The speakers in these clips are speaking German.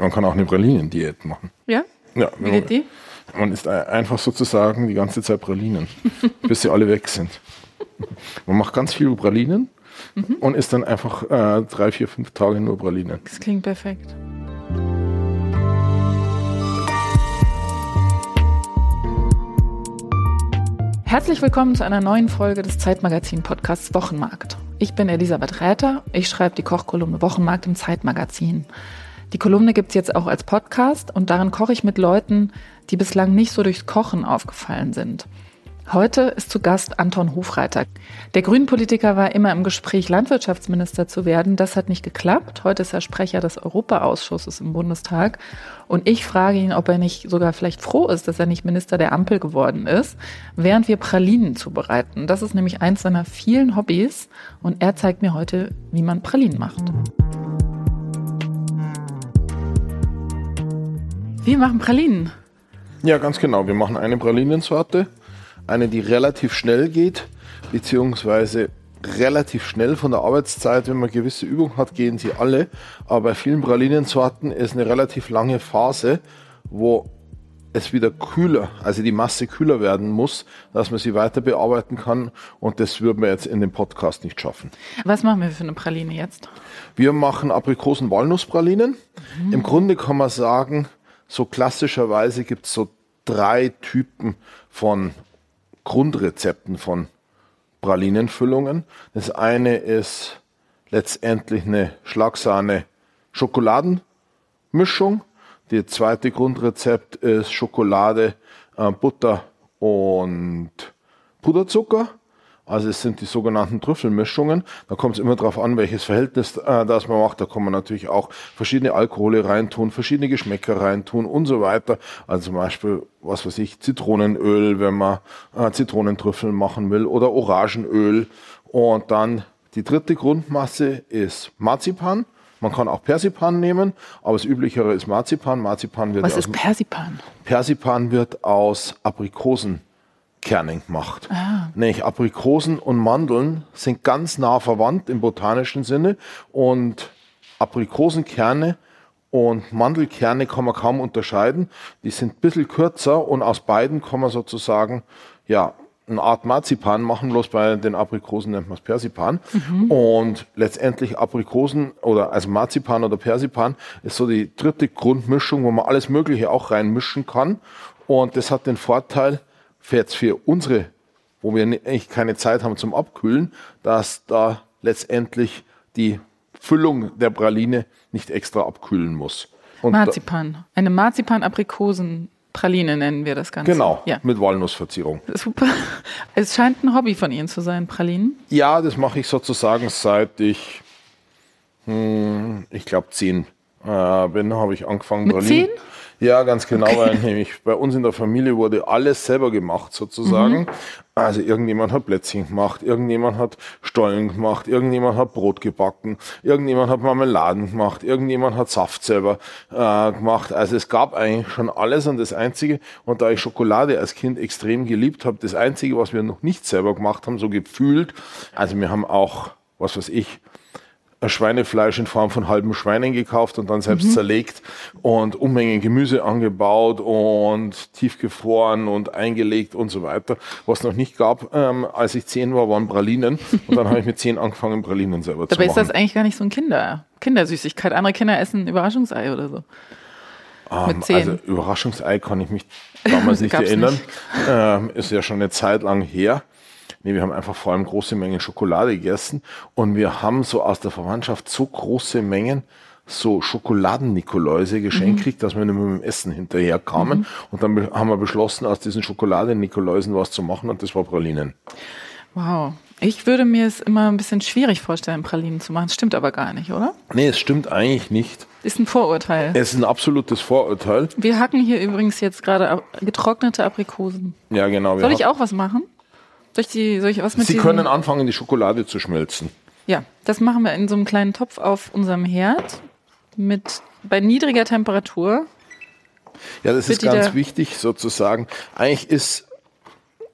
Man kann auch eine Pralinendiät machen. Ja? Ja, Wie geht die? Man isst einfach sozusagen die ganze Zeit Pralinen, bis sie alle weg sind. Man macht ganz viel Pralinen Mhm. und isst dann einfach äh, drei, vier, fünf Tage nur Pralinen. Das klingt perfekt. Herzlich willkommen zu einer neuen Folge des Zeitmagazin-Podcasts Wochenmarkt. Ich bin Elisabeth Räther, ich schreibe die Kochkolumne Wochenmarkt im Zeitmagazin. Die Kolumne gibt's jetzt auch als Podcast und darin koche ich mit Leuten, die bislang nicht so durchs Kochen aufgefallen sind. Heute ist zu Gast Anton Hofreiter. Der Grünen-Politiker war immer im Gespräch, Landwirtschaftsminister zu werden. Das hat nicht geklappt. Heute ist er Sprecher des Europaausschusses im Bundestag. Und ich frage ihn, ob er nicht sogar vielleicht froh ist, dass er nicht Minister der Ampel geworden ist, während wir Pralinen zubereiten. Das ist nämlich eins seiner vielen Hobbys. Und er zeigt mir heute, wie man Pralinen macht. Wir machen Pralinen. Ja, ganz genau. Wir machen eine Pralinensorte, eine, die relativ schnell geht, beziehungsweise relativ schnell von der Arbeitszeit, wenn man gewisse Übung hat, gehen sie alle. Aber bei vielen Pralinensorten ist eine relativ lange Phase, wo es wieder kühler, also die Masse kühler werden muss, dass man sie weiter bearbeiten kann. Und das würden wir jetzt in dem Podcast nicht schaffen. Was machen wir für eine Praline jetzt? Wir machen Aprikosen-Walnusspralinen. Im Grunde kann man sagen, so klassischerweise gibt es so drei Typen von Grundrezepten von Pralinenfüllungen. Das eine ist letztendlich eine Schlagsahne-Schokoladenmischung. Die zweite Grundrezept ist Schokolade, äh, Butter und Puderzucker. Also es sind die sogenannten Trüffelmischungen. Da kommt es immer darauf an, welches Verhältnis äh, das man macht. Da kann man natürlich auch verschiedene Alkohole reintun, verschiedene Geschmäcker reintun und so weiter. Also zum Beispiel, was weiß ich, Zitronenöl, wenn man äh, Zitronentrüffel machen will oder Orangenöl. Und dann die dritte Grundmasse ist Marzipan. Man kann auch Persipan nehmen, aber das üblichere ist Marzipan. Marzipan wird Was aus ist Persipan? Persipan wird aus Aprikosenkernen gemacht. Ah. Nämlich Aprikosen und Mandeln sind ganz nah verwandt im botanischen Sinne und Aprikosenkerne und Mandelkerne kann man kaum unterscheiden. Die sind ein bisschen kürzer und aus beiden kann man sozusagen ja eine Art Marzipan machen, bloß bei den Aprikosen nennt man es Persipan. Und letztendlich Aprikosen oder also Marzipan oder Persipan ist so die dritte Grundmischung, wo man alles Mögliche auch reinmischen kann. Und das hat den Vorteil, für jetzt für unsere, wo wir eigentlich keine Zeit haben zum Abkühlen, dass da letztendlich die Füllung der Praline nicht extra abkühlen muss. Und Marzipan. Eine Marzipan-Aprikosen-Praline nennen wir das Ganze. Genau, Ja. mit Walnussverzierung. Super. Es scheint ein Hobby von Ihnen zu sein, Pralinen. Ja, das mache ich sozusagen seit ich, hm, ich glaube, zehn äh, bin, habe ich angefangen. Mit Pralinen. zehn? Ja, ganz genau, weil nämlich bei uns in der Familie wurde alles selber gemacht sozusagen. Also irgendjemand hat Plätzchen gemacht, irgendjemand hat Stollen gemacht, irgendjemand hat Brot gebacken, irgendjemand hat Marmeladen gemacht, irgendjemand hat Saft selber äh, gemacht. Also es gab eigentlich schon alles und das Einzige, und da ich Schokolade als Kind extrem geliebt habe, das Einzige, was wir noch nicht selber gemacht haben, so gefühlt, also wir haben auch, was weiß ich, Schweinefleisch in Form von halben Schweinen gekauft und dann selbst zerlegt und Unmengen Gemüse angebaut und tiefgefroren und eingelegt und so weiter. Was noch nicht gab, ähm, als ich zehn war, waren Pralinen und dann habe ich mit zehn angefangen, Pralinen selber Dabei zu ist das machen. eigentlich gar nicht so ein Kinder, Kindersüßigkeit. Andere Kinder essen Überraschungsei oder so. mit zehn. Also Überraschungsei kann ich mich damals nicht erinnern. Ähm, ist ja schon eine Zeit lang her. Nee, wir haben einfach vor allem große Mengen Schokolade gegessen und wir haben so aus der Verwandtschaft so große Mengen so Schokoladen-Nikoläuse geschenkt gekriegt, dass wir nicht mehr mit dem Essen hinterher kamen. Und dann be- haben wir beschlossen, aus diesen Schokoladen-Nikoläusen was zu machen und das war Pralinen. Wow. Ich würde mir es immer ein bisschen schwierig vorstellen, Pralinen zu machen. Das stimmt aber gar nicht, oder? Nee, es stimmt eigentlich nicht. Ist ein Vorurteil. Es ist ein absolutes Vorurteil. Wir hacken hier übrigens jetzt gerade getrocknete Aprikosen. Ja, genau. Soll ich auch was machen? Soll ich, die, soll ich was mit Sie können anfangen, die Schokolade zu schmelzen. Ja, das machen wir in so einem kleinen Topf auf unserem Herd mit bei niedriger Temperatur. Ja, das ist ganz da- wichtig sozusagen. Eigentlich ist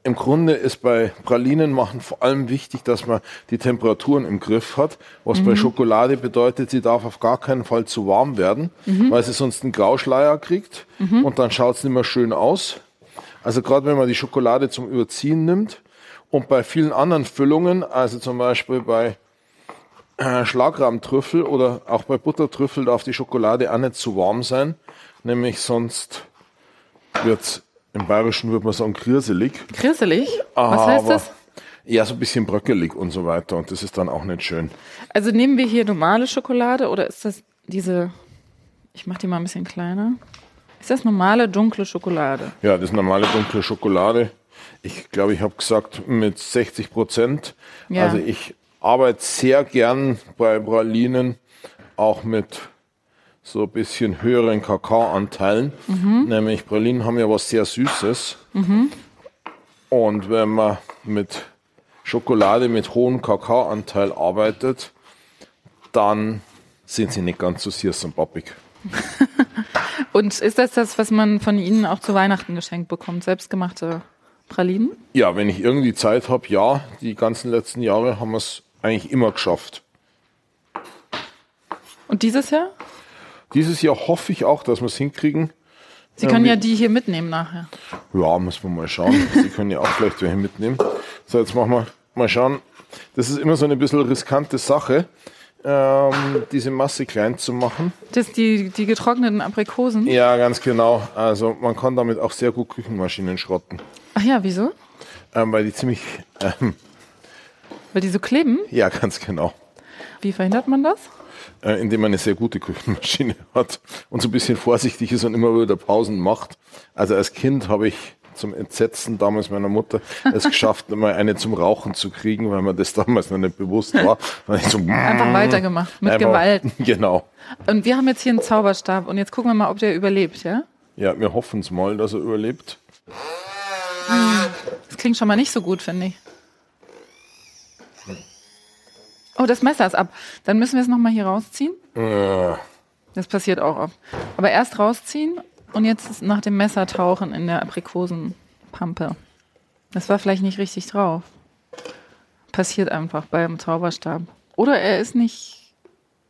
im Grunde ist bei Pralinen machen vor allem wichtig, dass man die Temperaturen im Griff hat. Was bei Schokolade bedeutet, sie darf auf gar keinen Fall zu warm werden, weil sie sonst einen Grauschleier kriegt und dann schaut es nicht mehr schön aus. Also gerade wenn man die Schokolade zum Überziehen nimmt und bei vielen anderen Füllungen, also zum Beispiel bei äh, Schlagrahmtrüffel oder auch bei Buttertrüffel darf die Schokolade auch nicht zu warm sein, nämlich sonst wird's im Bayerischen würde man sagen krirselig. Grisselig? Was heißt das? Ja, so ein bisschen bröckelig und so weiter und das ist dann auch nicht schön. Also nehmen wir hier normale Schokolade oder ist das diese, ich mache die mal ein bisschen kleiner. Ist das normale dunkle Schokolade? Ja, das ist normale dunkle Schokolade. Ich glaube, ich habe gesagt mit 60 Prozent. Ja. Also ich arbeite sehr gern bei Pralinen auch mit so ein bisschen höheren Kakaoanteilen. Nämlich Pralinen haben ja was sehr Süßes. Und wenn man mit Schokolade mit hohem Kakaoanteil arbeitet, dann sind sie nicht ganz so süß und pappig. Und ist das das, was man von Ihnen auch zu Weihnachten geschenkt bekommt? Selbstgemachte Pralinen? Ja, wenn ich irgendwie Zeit habe, ja. Die ganzen letzten Jahre haben wir es eigentlich immer geschafft. Und dieses Jahr? Dieses Jahr hoffe ich auch, dass wir es hinkriegen. Sie können ja die hier mitnehmen nachher. Ja, müssen wir mal schauen. Sie können ja auch vielleicht welche mitnehmen. So, jetzt machen wir mal schauen. Das ist immer so eine bisschen riskante Sache, ähm, diese Masse klein zu machen. Das die, die getrockneten Aprikosen. Ja, ganz genau. Also man kann damit auch sehr gut Küchenmaschinen schrotten, Ach ja, wieso? ähm, weil die ziemlich, ähm, Weil die so kleben? ja, ganz genau. Wie verhindert man das? äh, indem man eine sehr gute Küchenmaschine hat und so ein bisschen vorsichtig ist und immer wieder Pausen macht. Also als Kind habe ich zum Entsetzen damals meiner Mutter es geschafft, mal eine zum Rauchen zu kriegen, weil mir das damals noch nicht bewusst war. So, Einfach weitergemacht, mit einfach- Gewalt. Genau. Und wir haben jetzt hier einen Zauberstab und jetzt gucken wir mal, ob der überlebt, ja? Ja, wir hoffen es mal, dass er überlebt. Das klingt schon mal nicht so gut, finde ich. Oh, das Messer ist ab. Dann müssen wir es nochmal hier rausziehen. Das passiert auch oft. Aber erst rausziehen und jetzt nach dem Messer tauchen in der Aprikosenpampe. Das war vielleicht nicht richtig drauf. Passiert einfach beim Zauberstab. Oder er ist nicht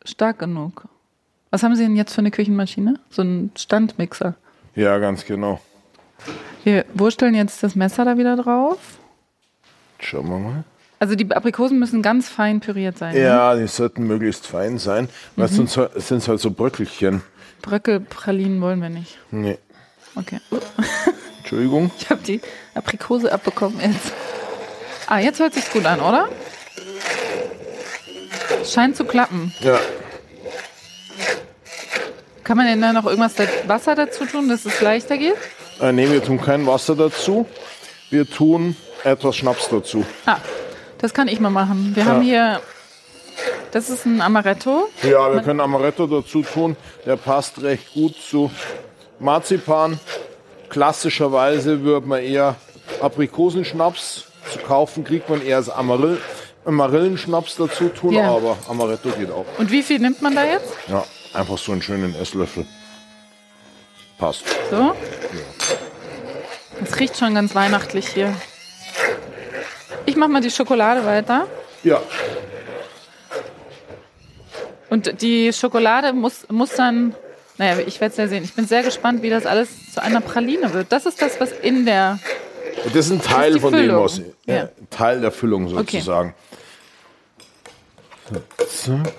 stark genug. Was haben Sie denn jetzt für eine Küchenmaschine? So ein Standmixer. ja, ganz genau. Wir wursteln jetzt das Messer da wieder drauf. Schauen wir mal. Also die Aprikosen müssen ganz fein püriert sein. Ne? Ja, die sollten möglichst fein sein, weil Mhm. sonst sind es halt so Bröckelchen. Bröckelpralinen wollen wir nicht. Nee, Okay. Entschuldigung. Ich habe die Aprikose abbekommen jetzt. Ah, jetzt hört sich's gut an, oder? Scheint zu klappen. Ja, Kann man denn da noch irgendwas Wasser dazu tun, dass es leichter geht? Äh, nee, wir tun kein Wasser dazu. Wir tun etwas Schnaps dazu. Ah, das kann ich mal machen. Wir haben hier, das ist ein Amaretto. Ja, wir können Amaretto dazu tun. Der passt recht gut zu Marzipan. Klassischerweise würde man eher Aprikosenschnaps zu kaufen, kriegt man eher als Amarill Marillenschnaps dazu tun, Ja. aber Amaretto geht auch. Und wie viel nimmt man da jetzt? Ja, einfach so einen schönen Esslöffel. Passt. So. Es riecht schon ganz weihnachtlich hier. Ich mache mal die Schokolade weiter. Ja, Und die Schokolade muss, muss dann, naja, ich werde es ja sehen. Ich bin sehr gespannt, wie das alles zu einer Praline wird. Das ist das, was in der, das ist ein Teil die von dem, Füllung. was ja. Ja. Teil der Füllung sozusagen. So, zack.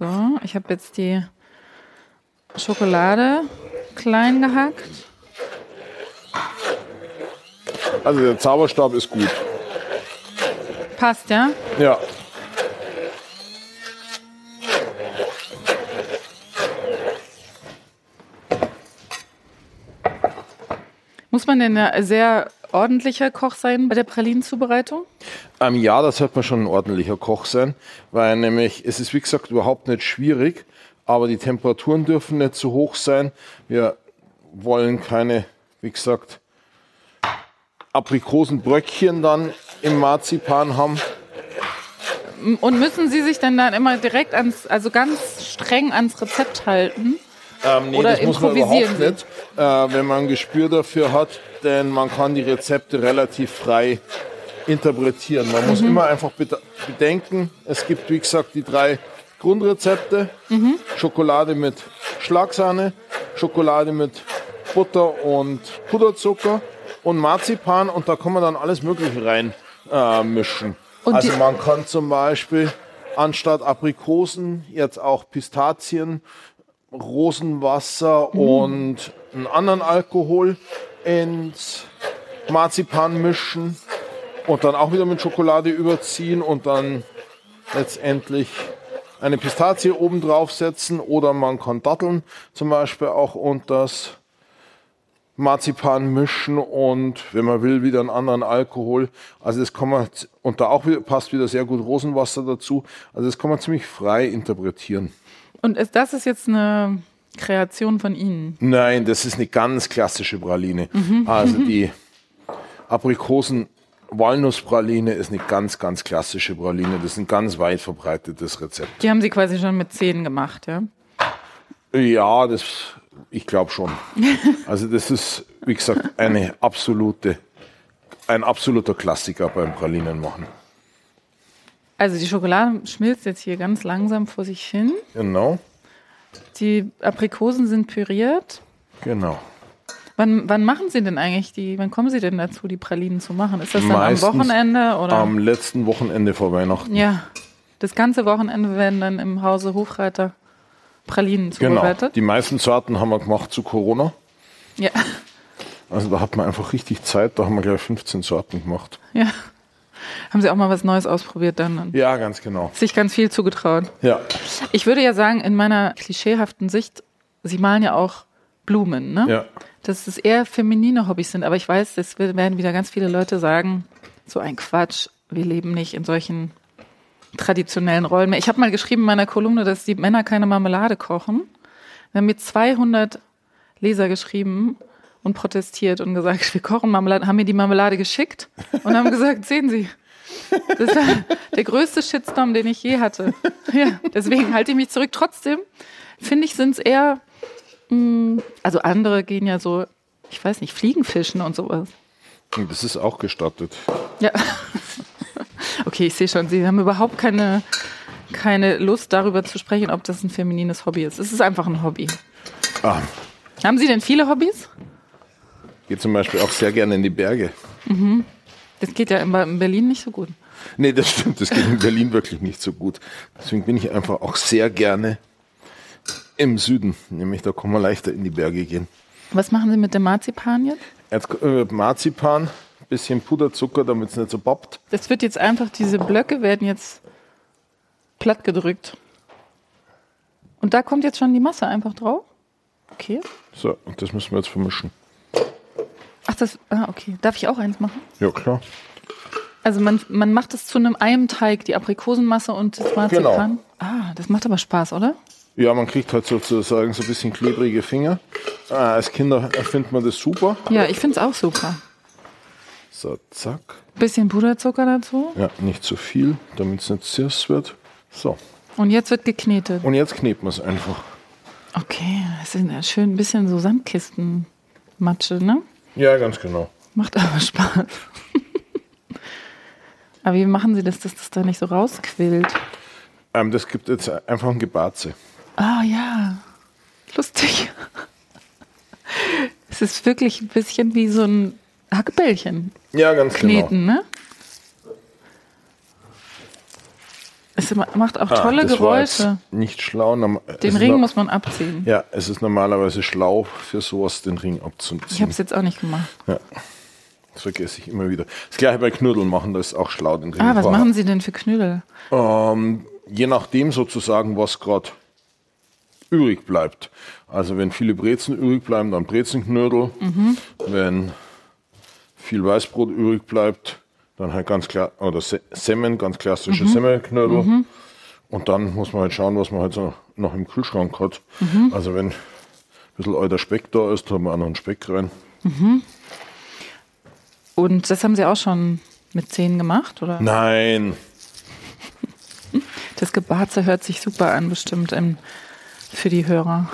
So, ich habe jetzt die Schokolade klein gehackt. Also der Zauberstab ist gut. Passt, ja? Ja. Muss man denn sehr ordentlicher Koch sein bei der Pralinenzubereitung? Ähm, ja, das sollte man schon ein ordentlicher Koch sein, weil nämlich es ist wie gesagt überhaupt nicht schwierig, aber die Temperaturen dürfen nicht zu hoch sein. Wir wollen keine, wie gesagt, Aprikosenbröckchen dann im Marzipan haben. Und müssen Sie sich denn dann immer direkt ans, also ganz streng ans Rezept halten? Ähm, nee, Oder das muss man überhaupt nicht, äh, wenn man ein Gespür dafür hat, denn man kann die Rezepte relativ frei interpretieren. Man Mhm. muss immer einfach bede- bedenken, es gibt, wie gesagt, die drei Grundrezepte. Mhm. Schokolade mit Schlagsahne, Schokolade mit Butter und Puderzucker und Marzipan und da kann man dann alles Mögliche rein äh, mischen. Und also man kann zum Beispiel anstatt Aprikosen jetzt auch Pistazien, Rosenwasser und einen anderen Alkohol ins Marzipan mischen und dann auch wieder mit Schokolade überziehen und dann letztendlich eine Pistazie oben draufsetzen oder man kann Datteln zum Beispiel auch unter das Marzipan mischen und wenn man will wieder einen anderen Alkohol. Also das kann man und da auch wieder, passt wieder sehr gut Rosenwasser dazu. Also das kann man ziemlich frei interpretieren. Und ist, das ist jetzt eine Kreation von Ihnen. Nein, das ist eine ganz klassische Praline. Also die Aprikosen Walnusspraline ist eine ganz, ganz klassische Praline. Das ist ein ganz weit verbreitetes Rezept. Die haben Sie quasi schon mit zehn gemacht, ja? Ja, das, ich glaube schon. Also das ist, wie gesagt, eine absolute, ein absoluter Klassiker beim Pralinen machen. Also die Schokolade schmilzt jetzt hier ganz langsam vor sich hin. Genau, Die Aprikosen sind püriert. genau. Wann, wann machen Sie denn eigentlich die, wann kommen Sie denn dazu, die Pralinen zu machen? Ist das dann Meistens am Wochenende oder? Am letzten Wochenende vor Weihnachten. ja. Das ganze Wochenende werden dann im Hause Hofreiter Pralinen Genau. zubereitet. Die meisten Sorten haben wir gemacht zu Corona. Ja. Also da hat man einfach richtig Zeit. Da haben wir gleich 15 Sorten gemacht. ja. Haben Sie auch mal was Neues ausprobiert dann Ja, ganz genau. sich ganz viel zugetraut? Ja, Ich würde ja sagen, in meiner klischeehaften Sicht, Sie malen ja auch Blumen, ne? ja. Dass es eher feminine Hobbys sind. Aber ich weiß, das werden wieder ganz viele Leute sagen, so ein Quatsch, wir leben nicht in solchen traditionellen Rollen mehr. Ich habe mal geschrieben in meiner Kolumne, dass die Männer keine Marmelade kochen. Wir haben mir 200 Leser geschrieben und protestiert und gesagt, wir kochen Marmelade, haben mir die Marmelade geschickt und haben gesagt, sehen Sie, das war der größte Shitstorm, den ich je hatte. Ja, deswegen halte ich mich zurück. Trotzdem finde ich, sind es eher, mh, also andere gehen ja so, ich weiß nicht, Fliegenfischen und sowas. Das ist auch gestattet. Ja. Okay, ich sehe schon, Sie haben überhaupt keine, keine Lust darüber zu sprechen, ob das ein feminines Hobby ist. Es ist einfach ein Hobby. Ah, Haben Sie denn viele Hobbys? geht zum Beispiel auch sehr gerne in die Berge. Das geht ja in in Berlin nicht so gut. Nee, das stimmt. Das geht in Berlin wirklich nicht so gut. Deswegen bin ich einfach auch sehr gerne im Süden. Nämlich da kann man leichter in die Berge gehen. Was machen Sie mit dem Marzipan jetzt? Jetzt äh, Marzipan, bisschen Puderzucker, damit es nicht so poppt. Das wird jetzt einfach, diese Blöcke werden jetzt platt gedrückt. Und da kommt jetzt schon die Masse einfach drauf? Okay. So, und das müssen wir jetzt vermischen. Ach, das, ah, okay. Darf ich auch eins machen? Ja, klar. Also man, man macht es zu einem einem Teig, die Aprikosenmasse und das Marzipan. Ah, das macht aber Spaß, oder? Ja, man kriegt halt sozusagen so ein bisschen klebrige Finger. Ah, als Kinder findet man das super. Ja, ich finde es auch super. So, zack. Bisschen Puderzucker dazu. Ja, nicht zu viel, damit es nicht süß wird. So, Und jetzt wird geknetet. und jetzt kneten wir es einfach. Okay, das sind ja schön ein bisschen so Sandkistenmatsche, ne? Ja, ganz genau. Macht aber Spaß. aber wie machen Sie das, dass das da nicht so rausquillt? Ähm, das gibt jetzt einfach ein Gebarze. Ah ja, lustig. Es ist wirklich ein bisschen wie so ein Hackbällchen Ja, ganz kneten, ne? Es ma- macht auch tolle Ah, jetzt Geräusche. Nicht schlau. Den Ring muss man abziehen. Ja, es ist normalerweise schlau für sowas, den Ring Ich habe abzuziehen. es jetzt auch nicht gemacht. Das vergesse ich immer wieder. Das gleiche bei Knödeln machen, das ist auch schlau, den Ring Ah, was machen Sie denn für Knödel? Ähm, je nachdem sozusagen, was gerade übrig bleibt. Also wenn viele Brezen übrig bleiben, dann Brezenknödel. Wenn viel Weißbrot übrig bleibt, dann halt ganz klar, oder Se Semmeln, ganz klassische Semmelknödel. Und dann muss man halt schauen, was man halt so noch im Kühlschrank hat. Also wenn ein bisschen alter Speck da ist, haben wir auch noch einen Speck rein. Und das haben Sie auch schon mit zehn gemacht, oder? Nein, Das Gebarze hört sich super an, bestimmt ähm, für die Hörer.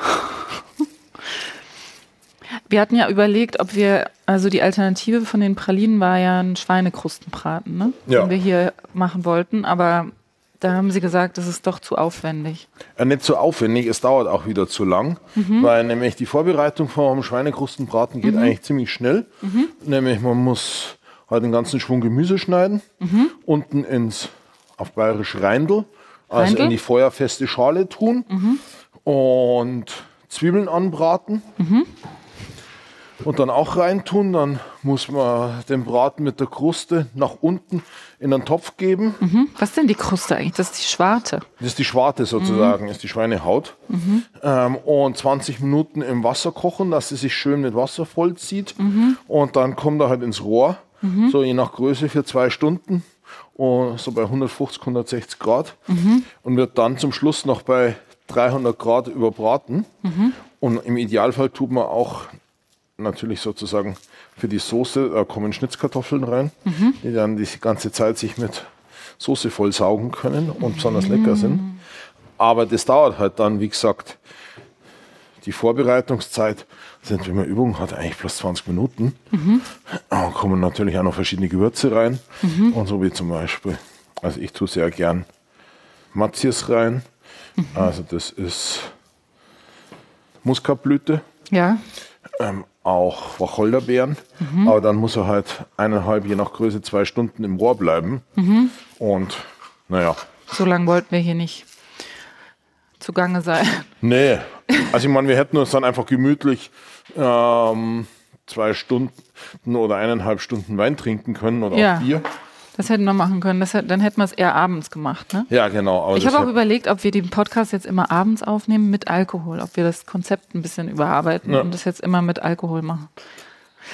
Wir hatten ja überlegt, ob wir, also die Alternative von den Pralinen war ja ein Schweinekrustenbraten, ne? Ja. Den wir hier machen wollten, aber da haben sie gesagt, das ist doch zu aufwendig. Ja, nicht so aufwendig, es dauert auch wieder zu lang, weil nämlich die Vorbereitung vom Schweinekrustenbraten geht eigentlich ziemlich schnell. Nämlich man muss halt den ganzen Schwung Gemüse schneiden, unten ins, auf bayerisch Reindl, also Reindl? in die feuerfeste Schale tun und Zwiebeln anbraten. Und dann auch reintun, dann muss man den Braten mit der Kruste nach unten in einen Topf geben. Hm? Was ist denn die Kruste eigentlich? Das ist die Schwarte. Das ist die Schwarte sozusagen, ist die Schweinehaut. Ähm, und 20 Minuten im Wasser kochen, dass sie sich schön mit Wasser vollzieht. Und dann kommt er halt ins Rohr, so je nach Größe für zwei Stunden. Und so bei 150, 160 Grad. Und wird dann zum Schluss noch bei 300 Grad überbraten. Und im Idealfall tut man auch natürlich sozusagen für die Soße, da kommen Schnitzkartoffeln rein, die dann die ganze Zeit sich mit Soße vollsaugen können und besonders lecker sind. Aber das dauert halt dann, wie gesagt, die Vorbereitungszeit sind, wenn man Übung hat, eigentlich plus 20 Minuten. Da kommen natürlich auch noch verschiedene Gewürze rein. Und so wie zum Beispiel, also ich tue sehr gern Matthias rein. Also das ist Muskatblüte Ja. ähm, auch Wacholderbeeren. Aber dann muss er halt eineinhalb, je nach Größe, zwei Stunden im Rohr bleiben. Und naja, So lange wollten wir hier nicht zugange sein. nee. Also ich meine, wir hätten uns dann einfach gemütlich ähm, zwei Stunden oder eineinhalb Stunden Wein trinken können oder Ja. auch Bier. Das hätten wir machen können. Das, dann hätten wir es eher abends gemacht, ne? Ja, genau. Ich habe auch überlegt, ob wir den Podcast jetzt immer abends aufnehmen mit Alkohol, ob wir das Konzept ein bisschen überarbeiten Ja. und das jetzt immer mit Alkohol machen.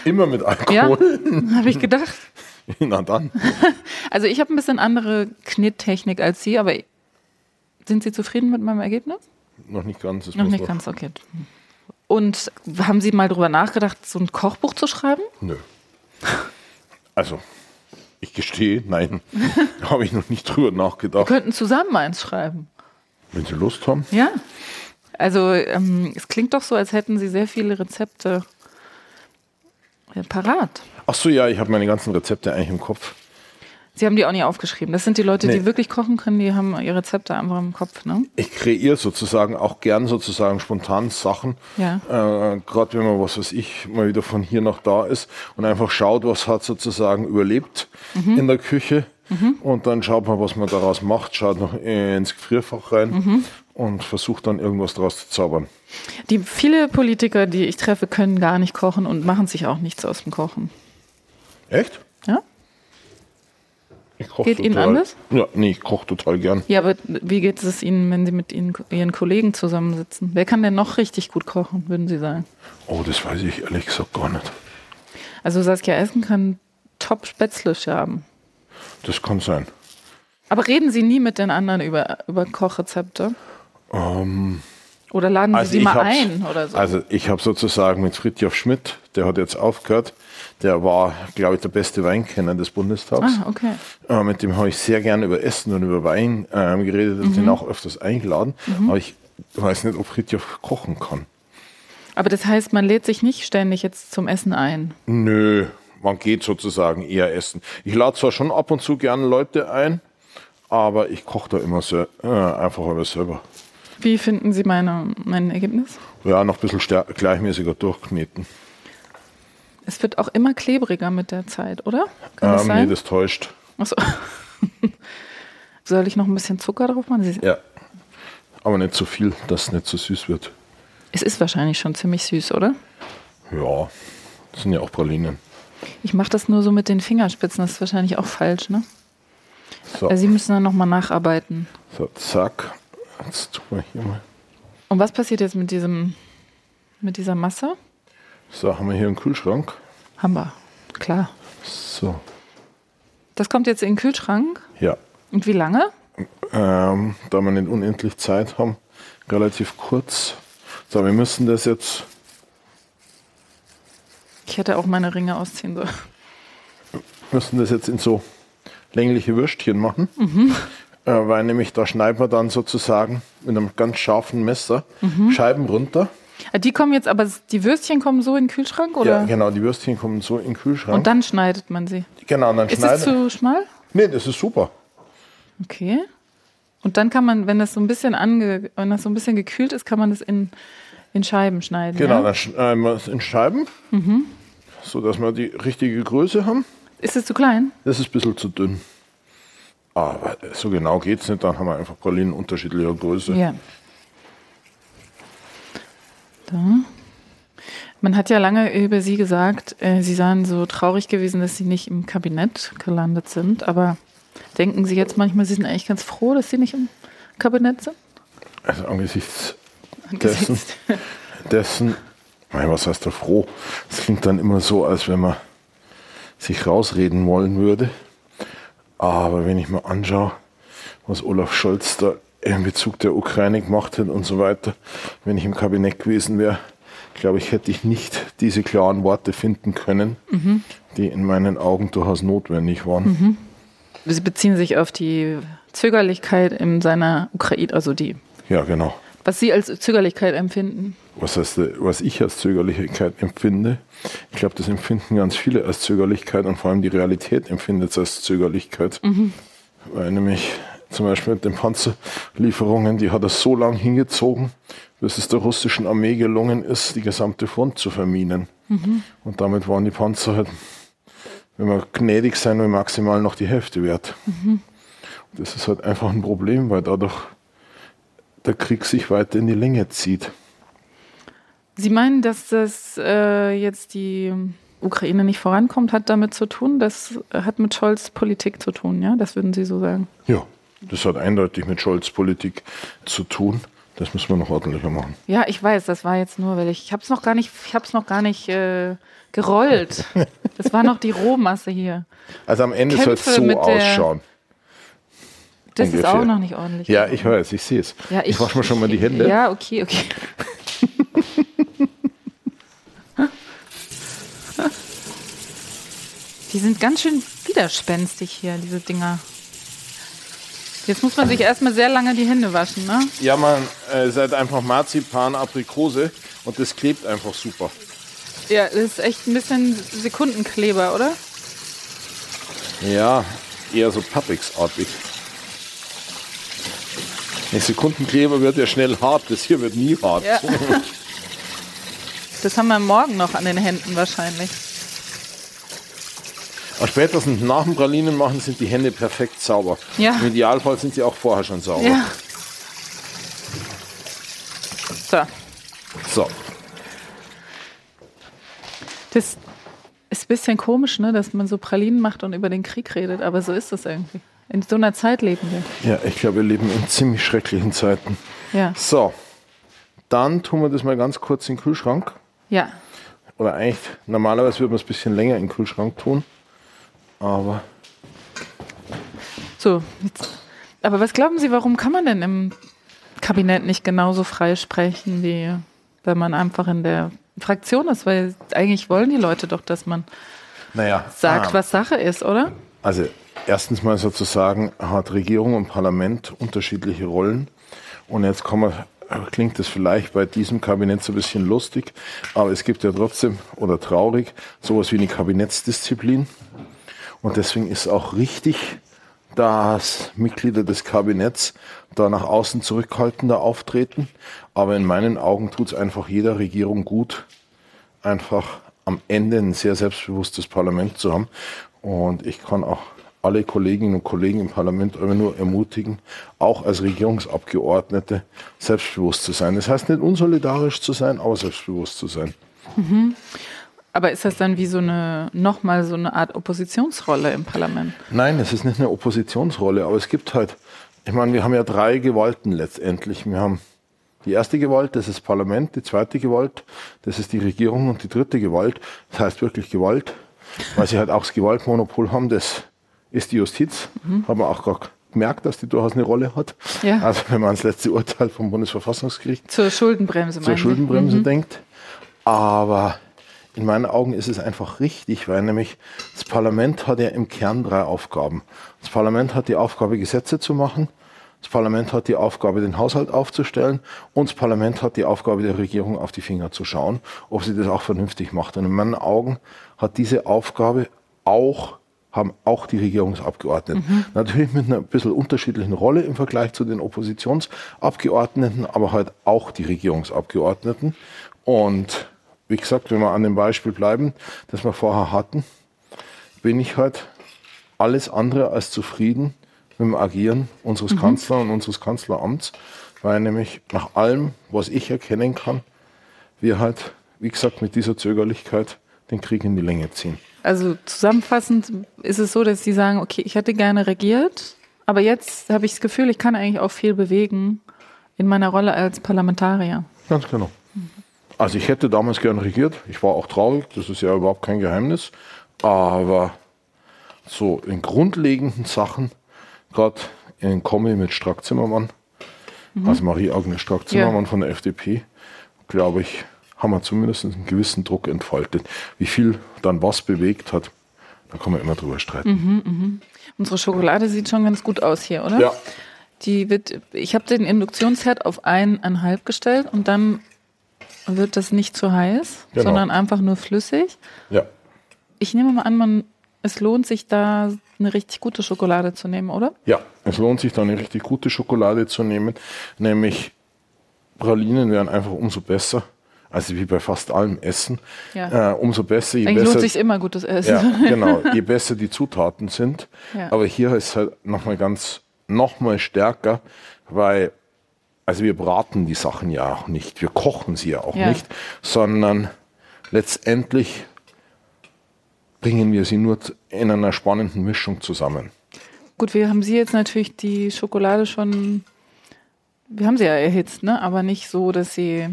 immer mit Ja, Alkohol. habe ich gedacht. Na dann. Also ich habe ein bisschen andere Knittechnik als Sie, aber sind Sie zufrieden mit meinem Ergebnis? Noch nicht ganz. Noch nicht ganz, okay. Und haben Sie mal drüber nachgedacht, so ein Kochbuch zu schreiben? Nö. Also, ich gestehe, nein. habe ich noch nicht drüber Wir nachgedacht. könnten zusammen eins schreiben. Wenn Sie Lust haben. Ja. Also ähm, es klingt doch so, als hätten Sie sehr viele Rezepte äh, parat. Ach so, ja, ich habe meine ganzen Rezepte eigentlich im Kopf. Sie haben die auch nie aufgeschrieben. Das sind die Leute, Nee. die wirklich kochen können, die haben ihre Rezepte einfach im Kopf, ne? Ich kreiere sozusagen auch gern sozusagen spontan Sachen. Ja. Äh, Gerade wenn man, was weiß ich, mal wieder von hier nach da ist und einfach schaut, was hat sozusagen überlebt Mhm. in der Küche. Und dann schaut man, was man daraus macht, schaut noch ins Gefrierfach rein Mhm. und versucht dann irgendwas daraus zu zaubern. Die viele Politiker, die ich treffe, können gar nicht kochen und machen sich auch nichts aus dem Kochen. Echt? Ja? Ich koch Geht Ihnen total. anders? Ja, nee, ich koche total gern. Ja, aber wie geht es Ihnen, wenn Sie mit Ihnen, Ihren Kollegen zusammensitzen? Wer kann denn noch richtig gut kochen, würden Sie sagen? Oh, das weiß ich ehrlich gesagt gar nicht. Also Saskia Essen kann top Spätzle scherben. Das kann sein. Aber reden Sie nie mit den anderen über, über Kochrezepte? Ähm, Oder laden Sie Also sie mal ein oder so? Also ich habe sozusagen mit Fritjof Schmidt, der hat jetzt aufgehört, der war, glaube ich, der beste Weinkenner des Bundestags. ah, okay. Äh, mit dem habe ich sehr gerne über Essen und über Wein ähm, geredet und Mhm. den auch öfters eingeladen. Aber ich weiß nicht, ob Fritjof kochen kann. Aber das heißt, man lädt sich nicht ständig jetzt zum Essen ein. Nö, man geht sozusagen eher essen. Ich lade zwar schon ab und zu gerne Leute ein, aber ich koche da immer sehr, äh, einfach aber selber. Wie finden Sie meine, mein Ergebnis? Ja, noch ein bisschen gleichmäßiger durchkneten. Es wird auch immer klebriger mit der Zeit, oder? Kann das Ähm, nee, sein? das täuscht. Achso. Soll ich noch ein bisschen Zucker drauf machen? Sie- Ja. Aber nicht zu viel, dass es nicht zu süß wird. Es ist wahrscheinlich schon ziemlich süß, oder? Ja, das sind ja auch Pralinen. Ich mache das nur so mit den Fingerspitzen. Das ist wahrscheinlich auch falsch, ne? So, Also Sie müssen dann nochmal nacharbeiten. so zack. Jetzt tun wir hier mal. Und was passiert jetzt mit diesem, mit dieser Masse? So, haben wir hier einen Kühlschrank. Haben wir. Klar. So, Das kommt jetzt in den Kühlschrank. ja. Und wie lange? Ähm, da wir nicht unendlich Zeit haben, relativ kurz. So, wir müssen das jetzt, Ich hätte auch meine Ringe ausziehen sollen. müssen das jetzt in so längliche Würstchen machen. Äh, weil nämlich da schneiden wir dann sozusagen mit einem ganz scharfen Messer Scheiben runter. Ah, Die kommen jetzt, aber die Würstchen kommen so in den Kühlschrank, oder? Ja, genau, die Würstchen kommen so in den Kühlschrank. Und dann schneidet man sie. genau, und dann Ist es schneiden. zu schmal? Nee, das ist super. Okay. Und dann kann man, wenn das so ein bisschen ange, wenn das so ein bisschen gekühlt ist, kann man das in, in Scheiben schneiden. Genau, Ja? dann schneiden wir es in Scheiben, so dass wir die richtige Größe haben. Ist es zu klein? Das ist ein bisschen zu dünn. Aber so genau geht es nicht, dann haben wir einfach Pralinen unterschiedlicher Größe. Ja. Da. Man hat ja lange über sie gesagt, äh, sie seien so traurig gewesen, dass sie nicht im Kabinett gelandet sind. Aber denken Sie jetzt manchmal, Sie sind eigentlich ganz froh, dass Sie nicht im Kabinett sind? Also angesichts dessen, Angesichts- dessen, mein, was heißt da froh? Es klingt dann immer so, als wenn man sich rausreden wollen würde. Aber wenn ich mir anschaue, was Olaf Scholz da in Bezug der Ukraine gemacht hat und so weiter, wenn ich im Kabinett gewesen wäre, glaube ich, hätte ich nicht diese klaren Worte finden können, die in meinen Augen durchaus notwendig waren. Sie beziehen sich auf die Zögerlichkeit in seiner Ukraine, also die, Ja, genau. was Sie als Zögerlichkeit empfinden. was, heißt, was ich als Zögerlichkeit empfinde. Ich glaube, das empfinden ganz viele als Zögerlichkeit und vor allem die Realität empfindet es als Zögerlichkeit. Weil nämlich zum Beispiel mit den Panzerlieferungen, die hat er so lang hingezogen, bis es der russischen Armee gelungen ist, die gesamte Front zu verminen. Und damit waren die Panzer halt, wenn wir gnädig sein will, maximal noch die Hälfte wert. Das ist halt einfach ein Problem, weil dadurch der Krieg sich weiter in die Länge zieht. Sie meinen, dass das äh, jetzt die Ukraine nicht vorankommt, hat damit zu tun, das hat mit Scholz Politik zu tun, ja? Das würden Sie so sagen. Ja, das hat eindeutig mit Scholz Politik zu tun. Das müssen wir noch ordentlicher machen. Ja, ich weiß, das war jetzt nur, weil ich, ich habe es noch gar nicht, ich habe es noch gar nicht äh, gerollt. Das war noch die Rohmasse hier. Also am Ende soll es so ausschauen. Das ist Ungefähr. auch noch nicht ordentlich. Ja, ich weiß, ich sehe es. Ja, ich wasche mir schon mal die Hände. Ja, okay, okay. Die sind ganz schön widerspenstig hier, diese Dinger. Jetzt muss man sich erstmal sehr lange die Hände waschen, ne? Ja, man, äh, seid einfach Marzipan, Aprikose und das klebt einfach super. Ja, das ist echt ein bisschen Sekundenkleber, oder? Ja, eher so Pappix-artig. Der Sekundenkleber wird ja schnell hart, das hier wird nie hart. Ja. Das haben wir morgen noch an den Händen wahrscheinlich. Aber spätestens nach dem Pralinen machen sind die Hände perfekt sauber. Ja. Im Idealfall sind sie auch vorher schon sauber. Ja. So, So, das ist ein bisschen komisch, ne, dass man so Pralinen macht und über den Krieg redet, aber so ist das irgendwie. In so einer Zeit leben wir. ja, ich glaube, wir leben in ziemlich schrecklichen Zeiten. Ja. So, dann tun wir das mal ganz kurz in den Kühlschrank. Ja. Oder eigentlich, normalerweise würde man es ein bisschen länger in den Kühlschrank tun. Aber So, jetzt. Aber was glauben Sie, warum kann man denn im Kabinett nicht genauso frei sprechen, wie wenn man einfach in der Fraktion ist? Weil eigentlich wollen die Leute doch, dass man naja, sagt, ah, was Sache ist, oder? Also erstens mal sozusagen hat Regierung und Parlament unterschiedliche Rollen. Und jetzt man, klingt das vielleicht bei diesem Kabinett so ein bisschen lustig, aber es gibt ja trotzdem, oder traurig, sowas wie eine Kabinettsdisziplin. Und deswegen ist auch richtig, dass Mitglieder des Kabinetts da nach außen zurückhaltender auftreten. Aber in meinen Augen tut es einfach jeder Regierung gut, einfach am Ende ein sehr selbstbewusstes Parlament zu haben. Und ich kann auch alle Kolleginnen und Kollegen im Parlament immer nur ermutigen, auch als Regierungsabgeordnete selbstbewusst zu sein. Das heißt nicht unsolidarisch zu sein, aber selbstbewusst zu sein. Aber ist das dann wie so eine, nochmal so eine Art Oppositionsrolle im Parlament? Nein, es ist nicht eine Oppositionsrolle, aber es gibt halt, ich meine, wir haben ja drei Gewalten letztendlich. Wir haben die erste Gewalt, das ist das Parlament, die zweite Gewalt, das ist die Regierung und die dritte Gewalt, das heißt wirklich Gewalt, weil sie halt auch das Gewaltmonopol haben, das ist die Justiz. Haben wir auch gerade gemerkt, dass die durchaus eine Rolle hat. Ja. Also wenn man ans letzte Urteil vom Bundesverfassungsgericht Zur Schuldenbremse, zur? Schuldenbremse denkt. Aber in meinen Augen ist es einfach richtig, weil nämlich das Parlament hat ja im Kern drei Aufgaben. Das Parlament hat die Aufgabe, Gesetze zu machen. Das Parlament hat die Aufgabe, den Haushalt aufzustellen und das Parlament hat die Aufgabe, der Regierung auf die Finger zu schauen, ob sie das auch vernünftig macht. Und in meinen Augen hat diese Aufgabe auch haben auch die Regierungsabgeordneten. Mhm. Natürlich mit einer bisschen unterschiedlichen Rolle im Vergleich zu den Oppositionsabgeordneten, aber halt auch die Regierungsabgeordneten. Und wie gesagt, wenn wir an dem Beispiel bleiben, das wir vorher hatten, bin ich halt alles andere als zufrieden mit dem Agieren unseres mhm. Kanzlers und unseres Kanzleramts, weil nämlich nach allem, was ich erkennen kann, wir halt, wie gesagt, mit dieser Zögerlichkeit den Krieg in die Länge ziehen. Also zusammenfassend ist es so, dass Sie sagen, okay, ich hätte gerne regiert, aber jetzt habe ich das Gefühl, ich kann eigentlich auch viel bewegen in meiner Rolle als Parlamentarier. Ganz genau. Also ich hätte damals gerne regiert. Ich war auch traurig, das ist ja überhaupt kein Geheimnis. Aber so in grundlegenden Sachen, gerade in Kombi mit Strack-Zimmermann, mhm. also Marie-Agnes Strack-Zimmermann ja. von der FDP, glaube ich, haben wir zumindest einen gewissen Druck entfaltet. Wie viel dann was bewegt hat, da kann man immer drüber streiten. Mhm, mh. Unsere Schokolade sieht schon ganz gut aus hier, oder? Ja. Die wird, ich habe den Induktionsherd auf eineinhalb gestellt und dann wird das nicht zu heiß, genau. sondern einfach nur flüssig. Ja. Ich nehme mal an, man, es lohnt sich da eine richtig gute Schokolade zu nehmen, oder? Ja, es lohnt sich da eine richtig gute Schokolade zu nehmen, nämlich Pralinen wären einfach umso besser also wie bei fast allem Essen, ja. äh, umso besser. Je Eigentlich besser, lohnt sich immer gutes Essen. Ja, genau. Je besser die Zutaten sind. Ja. Aber hier ist halt nochmal ganz, nochmal stärker, weil, also wir braten die Sachen ja auch nicht, wir kochen sie ja auch ja. nicht, sondern letztendlich bringen wir sie nur in einer spannenden Mischung zusammen. Gut, wir haben sie jetzt natürlich die Schokolade schon, wir haben sie ja erhitzt, ne? aber nicht so, dass sie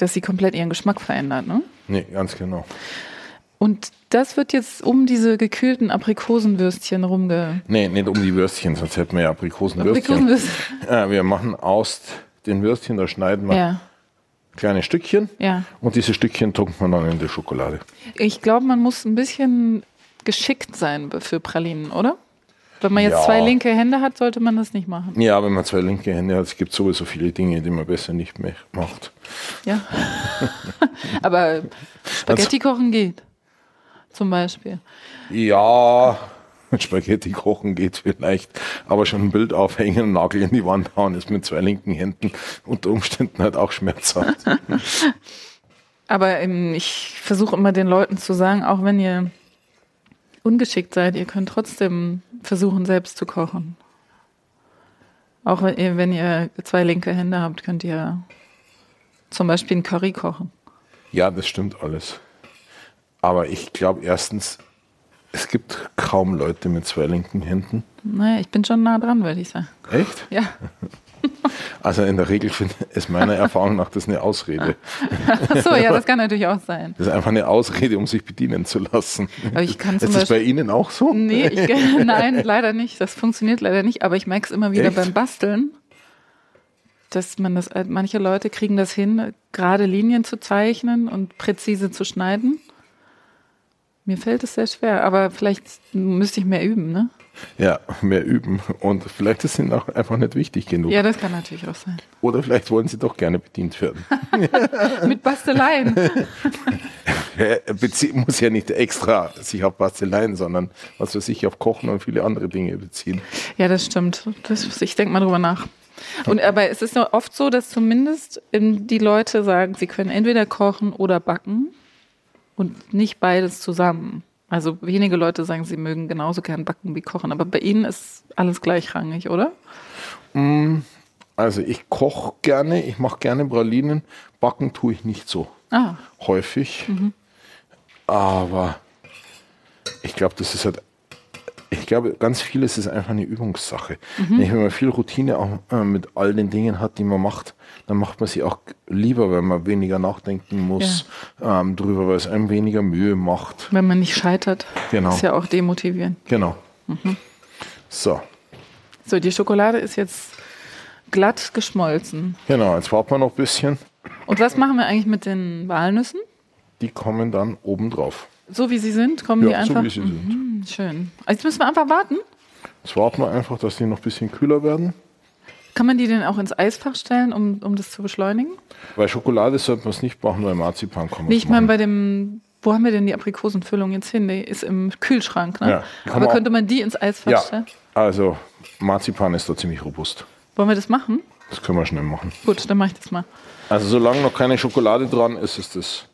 dass sie komplett ihren Geschmack verändert, ne? Nee, ganz genau. Und das wird jetzt um diese gekühlten Aprikosenwürstchen rumge... Nee, nicht um die Würstchen, sonst hätten wir ja Aprikosenwürstchen. Aprikosenwürstchen. Ja, wir machen aus den Würstchen, da schneiden wir ja. kleine Stückchen ja. und diese Stückchen tunkt man dann in die Schokolade. Ich glaube, man muss ein bisschen geschickt sein für Pralinen, oder? Wenn man jetzt ja. zwei linke Hände hat, sollte man das nicht machen. Ja, wenn man zwei linke Hände hat, es gibt sowieso viele Dinge, die man besser nicht mehr macht. Ja. Aber Spaghetti kochen geht. Zum Beispiel. Ja, Spaghetti kochen geht vielleicht, aber schon ein Bild aufhängen, einen Nagel in die Wand hauen, ist mit zwei linken Händen unter Umständen halt auch schmerzhaft. aber ähm, ich versuche immer den Leuten zu sagen, auch wenn ihr ungeschickt seid, ihr könnt trotzdem versuchen, selbst zu kochen. Auch wenn ihr, wenn ihr zwei linke Hände habt, könnt ihr zum Beispiel einen Curry kochen. Ja, das stimmt alles. Aber ich glaube erstens, es gibt kaum Leute mit zwei linken Händen. Naja, ich bin schon nah dran, würde ich sagen. Echt? Ja. Also in der Regel ist meiner Erfahrung nach das eine Ausrede. Ach so, ja, das kann natürlich auch sein. Das ist einfach eine Ausrede, um sich bedienen zu lassen. Aber ich kann ist das bei Ihnen auch so? Nee, ich, nein, leider nicht. Das funktioniert leider nicht. Aber ich merke es immer wieder Echt? beim Basteln, dass man das, manche Leute kriegen das hin, gerade Linien zu zeichnen und präzise zu schneiden. Mir fällt es sehr schwer, aber vielleicht müsste ich mehr üben, ne? Ja, mehr üben. Und vielleicht ist ihnen auch einfach nicht wichtig genug. Ja, das kann natürlich auch sein. Oder vielleicht wollen sie doch gerne bedient werden. Mit Basteleien. Bezie muss ja nicht extra sich auf Basteleien, sondern was für sich auf Kochen und viele andere Dinge beziehen. Ja, das stimmt. Das, ich denke mal drüber nach. Und aber es ist oft so, dass zumindest die Leute sagen, sie können entweder kochen oder backen und nicht beides zusammen. Also wenige Leute sagen, sie mögen genauso gern backen wie kochen, aber bei Ihnen ist alles gleichrangig, oder? Mm, also ich koche gerne, ich mache gerne Pralinen, backen tue ich nicht so ah. häufig. Mhm. Aber ich glaube, das ist halt ich glaube, ganz vieles ist einfach eine Übungssache. Mhm. Wenn man viel Routine auch äh, mit all den Dingen hat, die man macht, dann macht man sie auch lieber, wenn man weniger nachdenken muss ja. ähm, drüber, weil es einem weniger Mühe macht. Wenn man nicht scheitert. Genau. Ist ja auch demotivierend. Genau. Mhm. So. So, die Schokolade ist jetzt glatt geschmolzen. Genau, jetzt warten wir noch ein bisschen. Und was machen wir eigentlich mit den Walnüssen? Die kommen dann oben drauf. So wie sie sind, kommen ja, die einfach. So wie sie sind. Mhm, schön. Also jetzt müssen wir einfach warten. Jetzt warten wir einfach, dass die noch ein bisschen kühler werden. Kann man die denn auch ins Eisfach stellen, um, um das zu beschleunigen? Bei Schokolade sollte man es nicht machen, bei Marzipan kann man Nee, ich meine bei dem, wo haben wir denn die Aprikosenfüllung jetzt hin? Die ist im Kühlschrank, ne? Ja, Aber man könnte man die ins Eisfach Ja, stellen? also Marzipan ist da ziemlich robust. Wollen wir das machen? Das können wir schnell machen. Gut, dann mache ich das mal. Also solange noch keine Schokolade dran ist, ist das